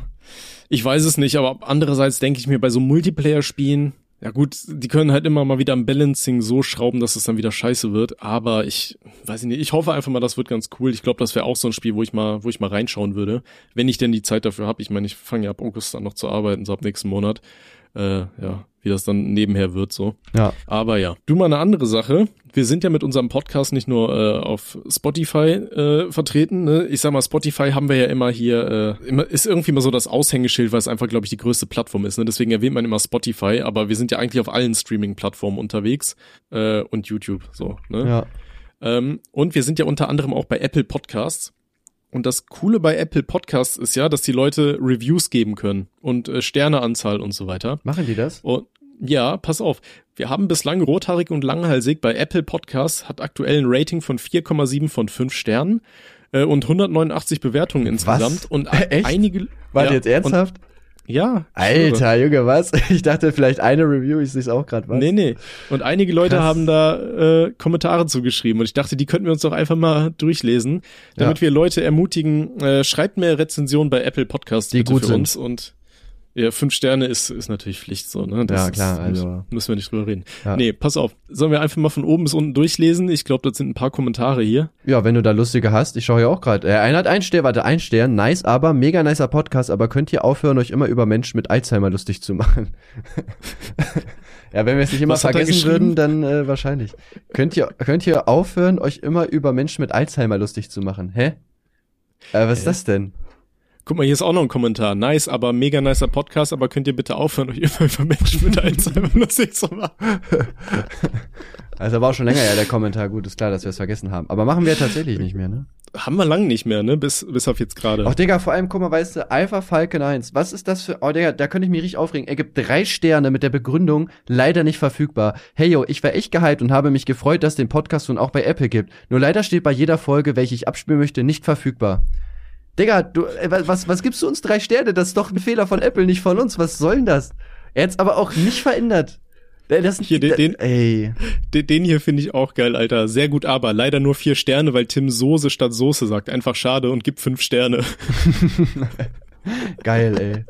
Ich weiß es nicht, aber andererseits denke ich mir bei so Multiplayer-Spielen, ja gut, die können halt immer mal wieder am Balancing so schrauben, dass es dann wieder scheiße wird, aber ich weiß nicht, ich hoffe einfach mal, das wird ganz cool. Ich glaube, das wäre auch so ein Spiel, wo ich mal, wo ich mal reinschauen würde, wenn ich denn die Zeit dafür habe. Ich meine, ich fange ja ab August an noch zu arbeiten, so ab nächsten Monat. Äh, ja, wie das dann nebenher wird so. Ja. Aber ja, du mal eine andere Sache. Wir sind ja mit unserem Podcast nicht nur äh, auf Spotify äh, vertreten. Ne? Ich sag mal, Spotify haben wir ja immer hier, äh, immer, ist irgendwie immer so das Aushängeschild, weil es einfach, glaube ich, die größte Plattform ist. Ne? Deswegen erwähnt man immer Spotify, aber wir sind ja eigentlich auf allen Streaming-Plattformen unterwegs äh, und YouTube. So, ne? Ja. Ähm, und wir sind ja unter anderem auch bei Apple Podcasts. Und das Coole bei Apple Podcasts ist ja, dass die Leute Reviews geben können und äh, Sterneanzahl und so weiter. Machen die das? Und Ja, pass auf. Wir haben bislang rothaarig und langhalsig bei Apple Podcasts, hat aktuell ein Rating von 4,7 von 5 Sternen äh, und 189 Bewertungen insgesamt. Was? Und ein- <laughs> Echt? einige. Warte ja, jetzt ernsthaft? Und, ja. ich schwöre. Alter, Junge, was? <laughs> Ich dachte vielleicht eine Review, ich sehe es auch gerade. Nee, nee. Und einige Leute Krass. haben da äh, Kommentare zugeschrieben und ich dachte, die könnten wir uns doch einfach mal durchlesen, damit Ja. wir Leute ermutigen, äh, schreibt mehr Rezensionen bei Apple Podcasts Die bitte gut für sind. uns und ja, fünf Sterne ist, ist natürlich Pflicht so, ne? Ja, ist- klar, also- Müssen wir nicht drüber reden. Ja. Nee, pass auf. Sollen wir einfach mal von oben bis unten durchlesen? Ich glaube, das sind ein paar Kommentare hier. Ja, wenn du da lustige hast, ich schaue ja auch gerade. Äh, einer hat ein Stern, warte, ein Stern, nice, aber mega nicer Podcast, aber könnt ihr aufhören, euch immer über Menschen mit Alzheimer lustig zu machen? <laughs> ja, wenn wir es nicht immer Was er vergessen würden, dann äh, wahrscheinlich. Könnt ihr, könnt ihr aufhören, euch immer über Menschen mit Alzheimer lustig zu machen? Hä? Äh, was ist Hä? das denn? Guck mal, hier ist auch noch ein Kommentar. Nice, aber mega nicer Podcast, aber könnt ihr bitte aufhören, euch immer über Menschen mit Alzheimer lustig zu machen? Also war auch schon länger ja der Kommentar. Gut, ist klar, dass wir es vergessen haben. Aber machen wir tatsächlich nicht mehr, ne? Haben wir lang nicht mehr, ne? Bis, bis auf jetzt gerade. Ach, Digga, vor allem, guck mal, weißt du, Alpha Falcon 1, was ist das für, oh, Digga, da könnte ich mich richtig aufregen. Er gibt drei Sterne mit der Begründung, leider nicht verfügbar. Hey, yo, ich war echt gehypt und habe mich gefreut, dass es den Podcast nun auch bei Apple gibt. Nur leider steht bei jeder Folge, welche ich abspielen möchte, nicht verfügbar. Digga, du, äh, was, was, gibst du uns drei Sterne? Das ist doch ein Fehler von Apple, nicht von uns. Was soll denn das? Er hat's aber auch nicht verändert. Das, Hier, den- den- ey. Den, hier finde ich auch geil, Alter. Sehr gut, aber leider nur vier Sterne, weil Tim Soße statt Soße sagt. Einfach schade und gibt fünf Sterne. <laughs> Geil, ey.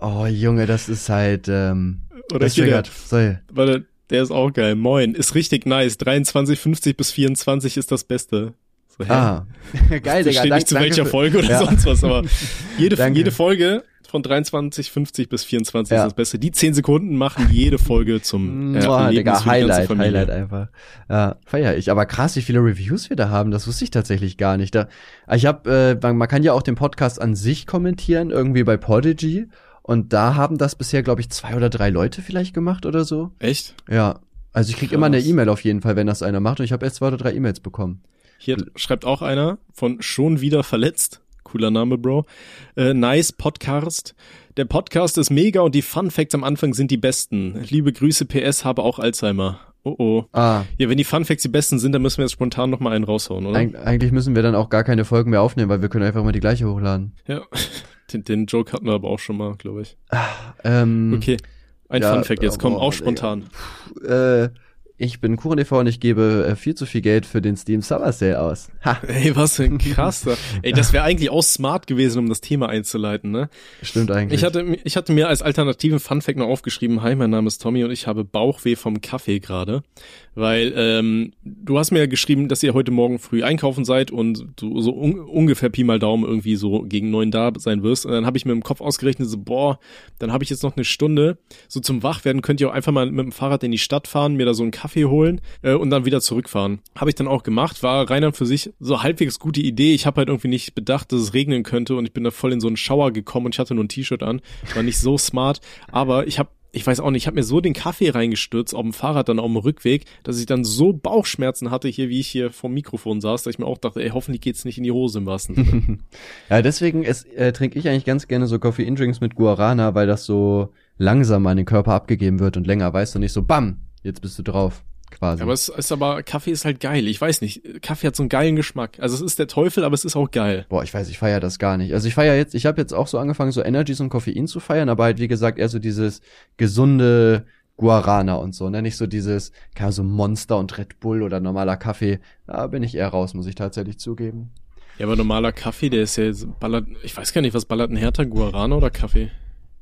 Oh, Junge, das ist halt, ähm, Oder das triggert. Soll. warte, der ist auch geil. Moin, ist richtig nice. 23, 50 bis 24 ist das Beste. So, hä? Ah. <laughs> Geil, Digga. steht nicht zu welcher für- Folge oder Ja. sonst was, aber <laughs> jede, Danke. jede Folge von 23, 50 bis 24 Ja. ist das Beste. Die 10 Sekunden machen jede Folge zum äh, Boah, Digga, Highlight. Highlight einfach. Ja, feier ich. Aber krass, wie viele Reviews wir da haben, das wusste ich tatsächlich gar nicht. Da, ich habe, äh, man man kann ja auch den Podcast an sich kommentieren, irgendwie bei Podigy. Und da haben das bisher, glaube ich, zwei oder drei Leute vielleicht gemacht oder so. Echt? Ja. Also ich krieg immer eine Krass. E-Mail auf jeden Fall, wenn das einer macht. Und ich habe erst zwei oder drei E-Mails bekommen. Hier schreibt auch einer von schon wieder verletzt. Cooler Name, Bro. Äh, nice Podcast. Der Podcast ist mega und die Fun Facts am Anfang sind die besten. Liebe Grüße, PS, habe auch Alzheimer. Oh oh. Ah, Ja, wenn die Fun Facts die besten sind, dann müssen wir jetzt spontan noch mal einen raushauen, oder? eig eigentlich müssen wir dann auch gar keine Folgen mehr aufnehmen, weil wir können einfach immer die gleiche hochladen. Ja. <laughs> Den, den Joke hatten wir aber auch schon mal, glaube ich. Ähm, Okay. Ein Ja, Fun Fact jetzt, komm, auch spontan. Äh, ich bin KuchenTV und ich gebe äh, viel zu viel Geld für den Steam Summer Sale aus. <laughs> Ha, Ey, was für ein krasser. Ey, das wäre eigentlich auch smart gewesen, um das Thema einzuleiten, ne? stimmt eigentlich. Ich hatte, ich hatte mir als alternativen Funfact noch aufgeschrieben, hi, mein Name ist Tommy und ich habe Bauchweh vom Kaffee gerade, weil ähm, du hast mir ja geschrieben, dass ihr heute Morgen früh einkaufen seid und du so un ungefähr Pi mal Daumen irgendwie so gegen neun da sein wirst und dann habe ich mir im Kopf ausgerechnet, so boah, dann habe ich jetzt noch eine Stunde, so zum Wachwerden könnt ihr auch einfach mal mit dem Fahrrad in die Stadt fahren, mir da so einen Kaffee holen äh, und dann wieder zurückfahren. Habe ich dann auch gemacht, war rein für sich so halbwegs gute Idee. Ich habe halt irgendwie nicht bedacht, dass es regnen könnte und ich bin da voll in so einen Schauer gekommen und ich hatte nur ein T-Shirt an. War nicht so smart, aber ich habe ich weiß auch nicht, ich habe mir so den Kaffee reingestürzt auf dem Fahrrad dann auf dem Rückweg, dass ich dann so Bauchschmerzen hatte hier, wie ich hier vom Mikrofon saß, dass ich mir auch dachte, ey, hoffentlich geht's nicht in die Hose im wahrsten Sinne. <laughs> ja, deswegen es, äh, trinke ich eigentlich ganz gerne so Coffee-In-Drinks mit Guarana, weil das so langsamer an den Körper abgegeben wird und länger, weißt du, nicht so bam, jetzt bist du drauf, quasi. aber es ist aber, Kaffee ist halt geil. Ich weiß nicht, Kaffee hat so einen geilen Geschmack. Also es ist der Teufel, aber es ist auch geil. Boah, ich weiß, ich feier das gar nicht. Also ich feier jetzt, ich habe jetzt auch so angefangen, so Energies und Koffein zu feiern, aber halt wie gesagt eher so dieses gesunde Guarana und so, ne? Nicht so dieses, keine so Monster und Red Bull oder normaler Kaffee. Da bin ich eher raus, muss ich tatsächlich zugeben. Ja, aber normaler Kaffee, der ist ja jetzt ballert, ich weiß gar nicht, was ballert ein härter, Guarana oder Kaffee?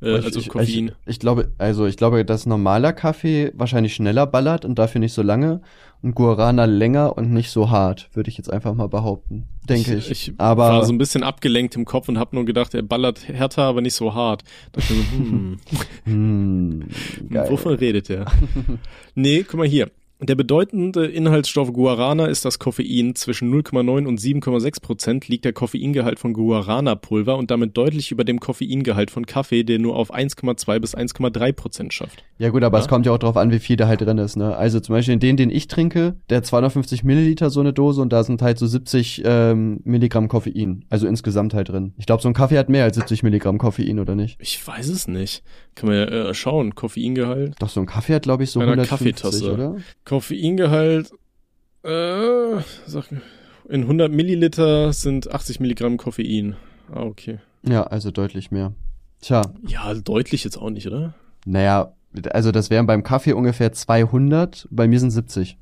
Äh, Ich- also ich, Koffein. Ich, ich glaube, also ich glaube, dass normaler Kaffee wahrscheinlich schneller ballert und dafür nicht so lange und Guarana länger und nicht so hart, würde ich jetzt einfach mal behaupten. Denke ich. Ich aber war so ein bisschen abgelenkt im Kopf und hab nur gedacht, er ballert härter, aber nicht so hart. Da dachte ich so, hm, <laughs> hm, geil. wovon redet er? <laughs> nee, guck mal hier. Der bedeutende Inhaltsstoff Guarana ist das Koffein. Zwischen 0,9 und 7,6 Prozent liegt der Koffeingehalt von Guarana-Pulver und damit deutlich über dem Koffeingehalt von Kaffee, der nur auf 1,2 bis 1,3 Prozent schafft. Ja gut, aber Ja. es kommt ja auch drauf an, wie viel da halt drin ist. Ne? Also zum Beispiel in den, den ich trinke, der hat 250 Milliliter so eine Dose und da sind halt so 70 ähm, Milligramm Koffein. Also insgesamt halt drin. Ich glaube, so ein Kaffee hat mehr als 70 Milligramm Koffein, oder nicht? Ich weiß es nicht. Kann man ja äh, schauen. Koffeingehalt. Doch, so ein Kaffee hat, glaube ich, so Einer 150, Kaffeetasse. oder? Koffeingehalt, äh, in 100 Milliliter sind 80 Milligramm Koffein. Ah, okay. Ja, also deutlich mehr. Tja, Ja, deutlich jetzt auch nicht, oder? naja, also das wären beim Kaffee ungefähr 200, bei mir sind 70.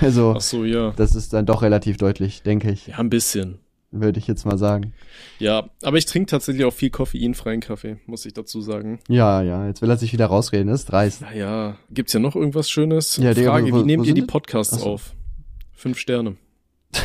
Also, Ach so, ja. das ist dann doch relativ deutlich, denke ich, Ja, ein bisschen. Würde ich jetzt mal sagen. Ja, aber ich trinke tatsächlich auch viel koffeinfreien Kaffee, muss ich dazu sagen. Ja, ja, jetzt will er sich wieder rausreden, das ist dreist. Naja, gibt's ja noch irgendwas Schönes? Ja, Digga, Frage, wo- wie nehmt ihr die? Podcasts so. auf? Fünf Sterne. <laughs>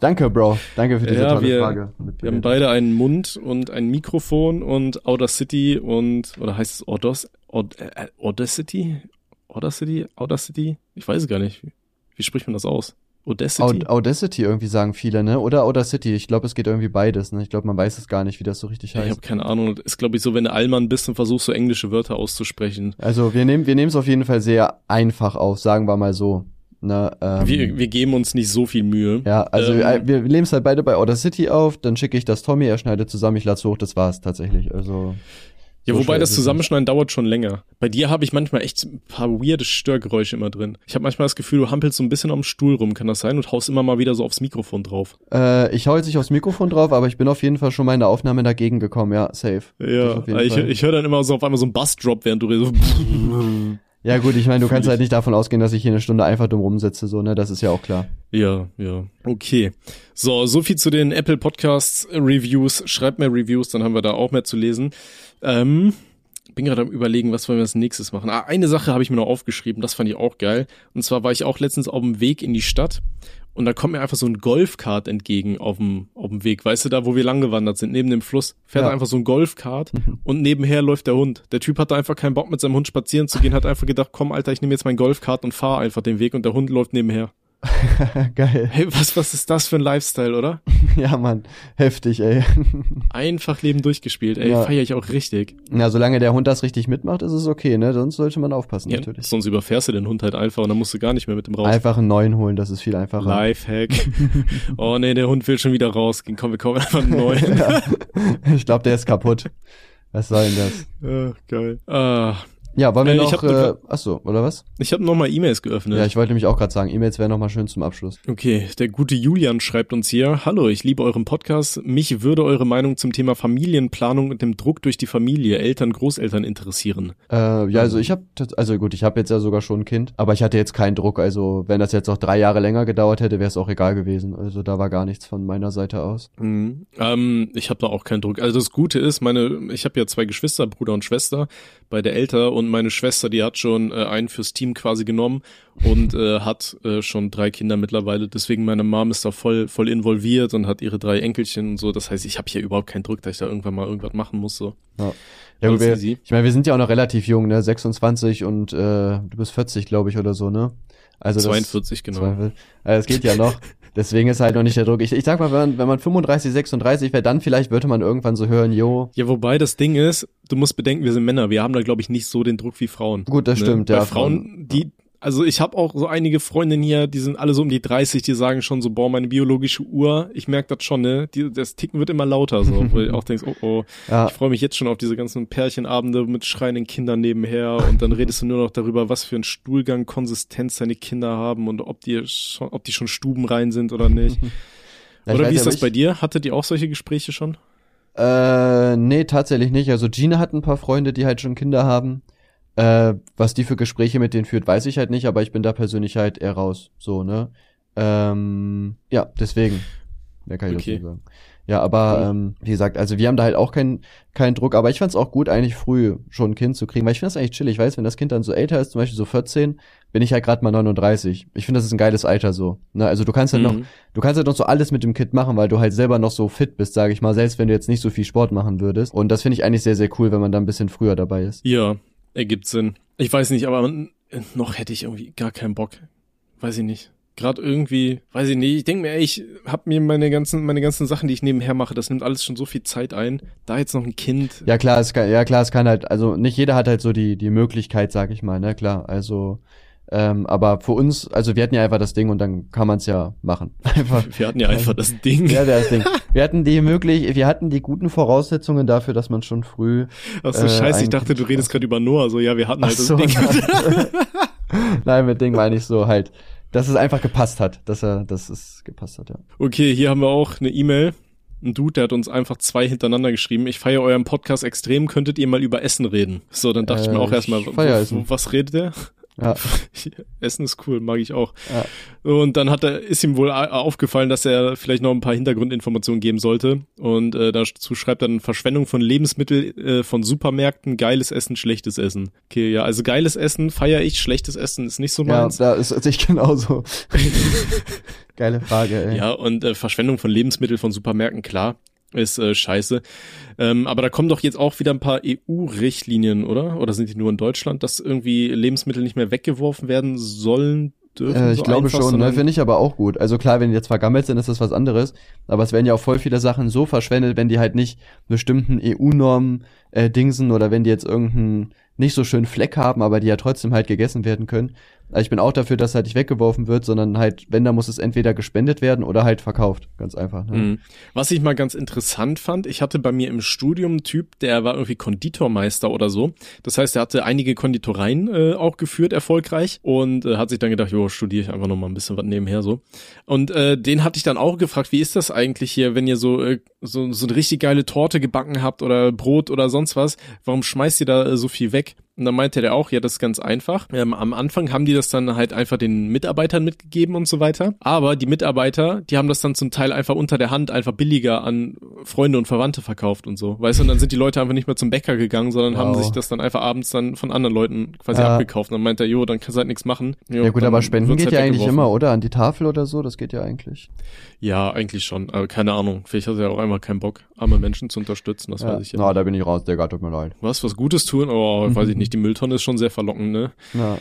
Danke, Bro. Danke für diese Ja, tolle wir- Frage. Wir haben beide einen Mund und ein Mikrofon und Audacity und, oder heißt es Audos, Aud, äh, Audacity? Audacity? Audacity? Ich weiß es gar nicht. Wie, wie spricht man das aus? Audacity? Aud Audacity irgendwie sagen viele, ne? Oder Audacity. Ich glaube, es geht irgendwie beides, ne? Ich glaube, man weiß es gar nicht, wie das so richtig Ja, ich heißt. habe keine Ahnung. Das ist, glaube ich, so, wenn du Allmann bist und versuchst, so englische Wörter auszusprechen. Also wir nehmen wir nehmen es auf jeden Fall sehr einfach auf, sagen wir mal so. Ne, ähm, Wir, wir geben uns nicht so viel Mühe. ja, also ähm, äh, wir nehmen es halt beide bei Audacity auf, dann schicke ich das Tommy, er schneidet zusammen, ich lade hoch, das war's tatsächlich. Also Ja, so wobei das Zusammenschneiden dauert schon länger. Bei dir habe ich manchmal echt ein paar weirde Störgeräusche immer drin. Ich habe manchmal das Gefühl, du hampelst so ein bisschen am Stuhl rum, kann das sein? Und haust immer mal wieder so aufs Mikrofon drauf. Äh, ich hau jetzt nicht aufs Mikrofon drauf, aber ich bin auf jeden Fall schon mal in der Aufnahme dagegen gekommen, ja, safe. Ja, ich, ich höre dann immer so auf einmal so einen Bassdrop, während du redest. <laughs> <laughs> Ja gut, ich meine, du kannst ich. halt nicht davon ausgehen, dass ich hier eine Stunde einfach dumm rumsitze, so, ne, das ist ja auch klar. Ja, ja. Okay. So, so viel zu den Apple Podcasts Reviews. Schreibt mehr Reviews, dann haben wir da auch mehr zu lesen. Ähm, bin gerade am überlegen, was wollen wir als nächstes machen. Ah, eine Sache habe ich mir noch aufgeschrieben, das fand ich auch geil. Und zwar war ich auch letztens auf dem Weg in die Stadt und da kommt mir einfach so ein Golfkart entgegen auf dem, auf dem Weg. Weißt du, da wo wir lang gewandert sind, neben dem Fluss, fährt Ja. einfach so ein Golfkart und nebenher läuft der Hund. Der Typ hatte einfach keinen Bock mit seinem Hund spazieren zu gehen, hat einfach gedacht, komm Alter, ich nehme jetzt mein Golfkart und fahre einfach den Weg und der Hund läuft nebenher. <laughs> Geil. Hey, was, was ist das für ein Lifestyle, oder? <laughs> Ja, Mann, heftig, ey. <laughs> Einfach Leben durchgespielt, ey, Ja. feiere ich auch richtig. Na, solange der Hund das richtig mitmacht, ist es okay, ne? Sonst sollte man aufpassen, Ja, natürlich. sonst überfährst du den Hund halt einfach und dann musst du gar nicht mehr mit dem raus. Einfach einen neuen holen, das ist viel einfacher. Lifehack. oh nee, der Hund will schon wieder rausgehen. Komm, wir kaufen einfach einen neuen. ja. Ich glaube, der ist kaputt. Was soll denn das? ah, geil. Ah, Ja, wollen wir Äh, ich noch, hab äh, achso, oder was? ich habe nochmal E-Mails geöffnet. Ja, ich wollte nämlich auch gerade sagen, E-Mails wären noch mal schön zum Abschluss. Okay, der gute Julian schreibt uns hier, Hallo, ich liebe euren Podcast. Mich würde eure Meinung zum Thema Familienplanung und dem Druck durch die Familie, Eltern, Großeltern interessieren. Äh, ja, also ich habe, also gut, ich habe jetzt ja sogar schon ein Kind, aber ich hatte jetzt keinen Druck. Also wenn das jetzt noch drei Jahre länger gedauert hätte, wäre es auch egal gewesen. Also da war gar nichts von meiner Seite aus. Mhm. Ähm, ich habe da auch keinen Druck. Also das Gute ist, meine, ich habe ja zwei Geschwister, Bruder und Schwester, beide älter und meine Schwester, die hat schon äh, einen fürs Team quasi genommen und äh, hat äh, schon drei Kinder mittlerweile. Deswegen meine Mom ist da voll voll involviert und hat ihre drei Enkelchen und so. Das heißt, ich habe hier überhaupt keinen Druck, dass ich da irgendwann mal irgendwas machen muss. So. Ja, ja gut, wir, ich meine, wir sind ja auch noch relativ jung, ne? 26 und äh, du bist 40, glaube ich, oder so, ne? Also das, 42 genau. 42. Also es geht ja noch. <laughs> Deswegen ist halt noch nicht der Druck. Ich, ich sag mal, wenn man, wenn man 35, 36 wäre, dann vielleicht würde man irgendwann so hören, jo, Ja, wobei das Ding ist, du musst bedenken, wir sind Männer. Wir haben da glaube ich nicht so den Druck wie Frauen. Gut, das Ne? stimmt, Bei ja. Frauen, die, also ich habe auch so einige Freundinnen hier, die sind alle so um die 30, die sagen schon so, boah, meine biologische Uhr, ich merk das schon, ne? Die, das Ticken wird immer lauter, so, wo du <laughs> auch denkst, oh, oh, Ja, ich freue mich jetzt schon auf diese ganzen Pärchenabende mit schreienden Kindern nebenher und dann redest du nur noch darüber, was für ein Stuhlgang, Konsistenz deine Kinder haben und ob die schon, ob die schon stubenrein sind oder nicht. <laughs> Ja, ich oder wie ist das bei ich- dir? Hattet ihr auch solche Gespräche schon? Äh, nee, tatsächlich nicht. Also Gina hat ein paar Freunde, die halt schon Kinder haben. Äh, was die für Gespräche mit denen führt, weiß ich halt nicht, aber ich bin da persönlich halt eher raus. So, ne? Ähm, ja, deswegen. Mehr kann ich Okay. sagen. Ja, aber ähm, wie gesagt, also wir haben da halt auch keinen keinen Druck, aber ich fand's auch gut, eigentlich früh schon ein Kind zu kriegen, weil ich finde das eigentlich chillig, ich weiß, wenn das Kind dann so älter ist, zum Beispiel so 14, bin ich halt gerade mal 39. Ich finde, das ist ein geiles Alter so. Ne? Also du kannst halt noch Mhm. Du kannst halt noch so alles mit dem Kind machen, weil du halt selber noch so fit bist, sage ich mal, selbst wenn du jetzt nicht so viel Sport machen würdest. Und das finde ich eigentlich sehr, sehr cool, wenn man da ein bisschen früher dabei ist. Ja, ergibt Sinn. Ich weiß nicht, aber noch hätte ich irgendwie gar keinen Bock. Weiß ich nicht. Gerade irgendwie, weiß ich nicht, ich denke mir, ey, ich hab mir meine ganzen, meine ganzen Sachen, die ich nebenher mache, das nimmt alles schon so viel Zeit ein. Da jetzt noch ein Kind. Ja klar, es kann, ja klar, es kann halt, also nicht jeder hat halt so die, die Möglichkeit, sag ich mal, ne, klar. Also, ähm, aber für uns, also wir hatten ja einfach das Ding und dann kann man es ja machen. <laughs> Einfach. Wir hatten ja einfach das Ding. Ja, das Ding. <laughs> Wir hatten die möglich, wir hatten die guten Voraussetzungen dafür, dass man schon früh. Ach so, äh, scheiße, ich dachte, du redest gerade über Noah. So, ja, wir hatten Ach halt so, das Ding. <laughs> nein. mit Ding meine ich so halt, dass es einfach gepasst hat, dass er, dass es gepasst hat, ja. Okay, hier haben wir auch eine E-Mail. Ein Dude, der hat uns einfach zwei hintereinander geschrieben. Ich feiere euren Podcast extrem, könntet ihr mal über Essen reden? So, dann dachte ich mir Äh, auch erstmal, was redet der? Ja, <laughs> Essen ist cool, mag ich auch. ja. Und dann hat er, ist ihm wohl aufgefallen, dass er vielleicht noch ein paar Hintergrundinformationen geben sollte. Und äh, dazu schreibt er dann Verschwendung von Lebensmitteln äh, von Supermärkten, geiles Essen, schlechtes Essen. Okay, ja, also geiles Essen feiere ich, schlechtes Essen ist nicht so ja, meins. da ist sich genauso. <laughs> Geile Frage, ey. Ja, und äh, Verschwendung von Lebensmitteln von Supermärkten, klar, ist äh, scheiße. Ähm, aber da kommen doch jetzt auch wieder ein paar EU-Richtlinien, oder? Oder sind die nur in Deutschland, dass irgendwie Lebensmittel nicht mehr weggeworfen werden sollen, dürfen? Äh, ich so glaube einfach, schon, ne? finde ich aber auch gut. Also klar, wenn die jetzt vergammelt sind, ist das was anderes. Aber es werden ja auch voll viele Sachen so verschwendet, wenn die halt nicht bestimmten EU-Normen äh, dingsen oder wenn die jetzt irgendeinen nicht so schönen Fleck haben, aber die ja trotzdem halt gegessen werden können. Also ich bin auch dafür, dass halt nicht weggeworfen wird, sondern halt, wenn, dann muss es entweder gespendet werden oder halt verkauft. Ganz einfach. Ne? Mhm. Was ich mal ganz interessant fand, ich hatte bei mir im Studium einen Typ, der war irgendwie Konditormeister oder so. Das heißt, er hatte einige Konditoreien äh, auch geführt, erfolgreich und äh, hat sich dann gedacht, jo, studiere ich einfach noch mal ein bisschen was nebenher so. Und äh, den hatte ich dann auch gefragt, wie ist das eigentlich hier, wenn ihr so äh, so, so eine richtig geile Torte gebacken habt oder Brot oder sonst was, warum schmeißt ihr da äh, so viel weg? Und dann meinte der auch, ja, das ist ganz einfach. Ähm, am Anfang haben die das dann halt einfach den Mitarbeitern mitgegeben und so weiter. Aber die Mitarbeiter, die haben das dann zum Teil einfach unter der Hand einfach billiger an Freunde und Verwandte verkauft und so. Weißt du, und dann sind die Leute einfach nicht mehr zum Bäcker gegangen, sondern haben Wow. sich das dann einfach abends dann von anderen Leuten quasi Ja. abgekauft. Und dann meinte er, jo, dann kannst du halt nichts machen. Jo, Ja gut, aber Spenden geht halt ja eigentlich immer, oder? An die Tafel oder so, das geht ja eigentlich. Ja, eigentlich schon. Aber keine Ahnung. Vielleicht hat er ja auch einmal keinen Bock, arme Menschen zu unterstützen. Das ja. weiß ich ja. Na, da bin ich raus, Digga, tut mir leid. Was, was Gutes tun? Oh, weiß ich nicht. Die Mülltonne ist schon sehr verlockend, ne? Ja.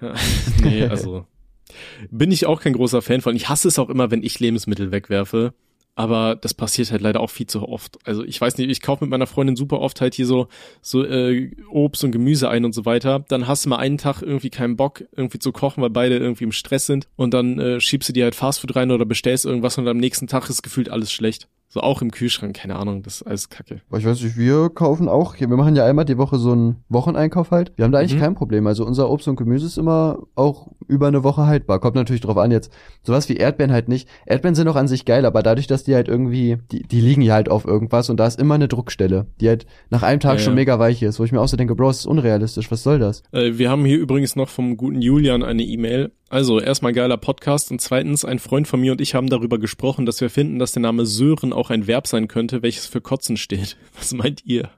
<laughs> nee, also <laughs> bin ich auch kein großer Fan von. Ich hasse es auch immer, wenn ich Lebensmittel wegwerfe. Aber das passiert halt leider auch viel zu oft. Also ich weiß nicht, ich kaufe mit meiner Freundin super oft halt hier so so äh, Obst und Gemüse ein und so weiter. Dann hast du mal einen Tag irgendwie keinen Bock irgendwie zu kochen, weil beide irgendwie im Stress sind. Und dann äh, schiebst du dir halt Fastfood rein oder bestellst irgendwas und am nächsten Tag ist gefühlt alles schlecht. So auch im Kühlschrank, keine Ahnung, das ist alles kacke. Aber Ich weiß nicht, wir kaufen auch, wir machen ja einmal die Woche so einen Wocheneinkauf halt. Wir haben da eigentlich Mhm. kein Problem. Also unser Obst und Gemüse ist immer auch über eine Woche haltbar. Kommt natürlich drauf an jetzt. Sowas wie Erdbeeren halt nicht. Erdbeeren sind auch an sich geil, aber dadurch, dass die halt irgendwie, die, die liegen ja halt auf irgendwas und da ist immer eine Druckstelle, die halt nach einem Tag Ja, schon ja. mega weich ist, wo ich mir auch so denke, Bro, das ist unrealistisch, was soll das? Äh, wir haben hier übrigens noch vom guten Julian eine E-Mail. Also erstmal geiler Podcast und zweitens, ein Freund von mir und ich haben darüber gesprochen, dass wir finden, dass der Name Sören auch ein Verb sein könnte, welches für Kotzen steht. <laughs> Was meint ihr?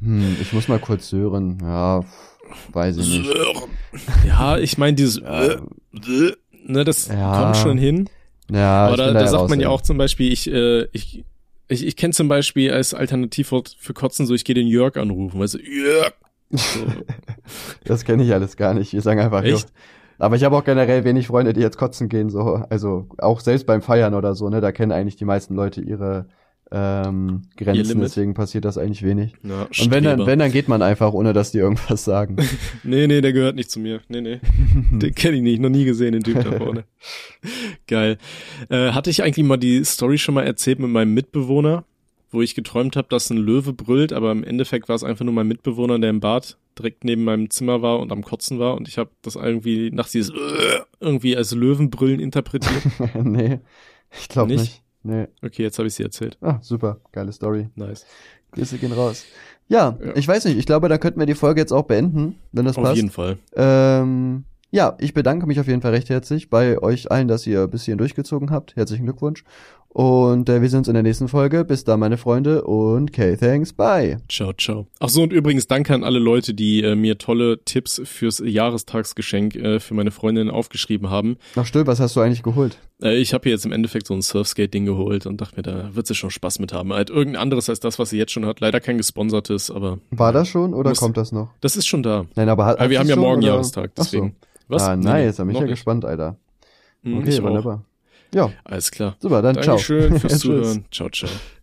Hm, ich muss mal kurz hören. Ja, weiß ich nicht. Ja, ich meine dieses Ja. äh, äh, ne, das Ja. kommt schon hin. Ja, Aber ich da, da sagt raus, man ja ey. auch zum Beispiel, ich, äh, ich, ich, ich kenne zum Beispiel als Alternativwort für Kotzen so, ich gehe den Jörg anrufen, weißt du, Jörg. So, <laughs> Das kenne ich alles gar nicht. Wir sagen einfach, jo. Echt? Aber ich habe auch generell wenig Freunde, die jetzt kotzen gehen, so. Also auch selbst beim Feiern oder so, ne? Da kennen eigentlich die meisten Leute ihre ähm, Grenzen, deswegen passiert das eigentlich wenig. na, Und wenn dann, Streber. wenn, dann geht man einfach, ohne dass die irgendwas sagen. <laughs> Nee, nee, der gehört nicht zu mir. Nee, nee. <laughs> Den kenne ich nicht, noch nie gesehen, den Typ da vorne. <laughs> Geil. Äh, hatte ich eigentlich mal die Story schon mal erzählt mit meinem Mitbewohner, wo ich geträumt habe, dass ein Löwe brüllt, aber im Endeffekt war es einfach nur mein Mitbewohner, der im Bad direkt neben meinem Zimmer war und am Kotzen war und ich habe das irgendwie nach dieses äh, irgendwie als Löwenbrüllen interpretiert. <laughs> nee, ich glaube Nicht? nicht? Nee. Okay, jetzt habe ich sie erzählt. Ah, super, geile Story. Nice. Grüße gehen raus. Ja, Ja. ich weiß nicht, ich glaube, da könnten wir die Folge jetzt auch beenden, wenn das Auf passt. jeden Fall. Ähm, ja, ich bedanke mich auf jeden Fall recht herzlich bei euch allen, dass ihr bis hierhin durchgezogen habt. Herzlichen Glückwunsch. Und äh, wir sehen uns in der nächsten Folge. Bis dann, meine Freunde. Und okay, thanks, bye. Ciao, ciao. Ach so, und übrigens danke an alle Leute, die äh, mir tolle Tipps fürs Jahrestagsgeschenk äh, für meine Freundin aufgeschrieben haben. Ach still, was hast du eigentlich geholt? Äh, ich habe hier jetzt im Endeffekt so ein Surfskate-Ding geholt und dachte mir, da wird sie schon Spaß mit haben. Halt irgendein anderes als das, was sie jetzt schon hat. Leider kein gesponsertes, aber. War das schon oder Muss- kommt das noch? Das ist schon da. Nein, aber hat, Aber wir haben ja morgen oder? Jahrestag, Ach so. deswegen. Was? Ah, Nee, nice, da bin ich ja gespannt, Alter. Hm, Okay, ich auch. Ja, Alles klar. super, dann ciao. Dankeschön fürs. <laughs> Zuhören. Ciao, ciao.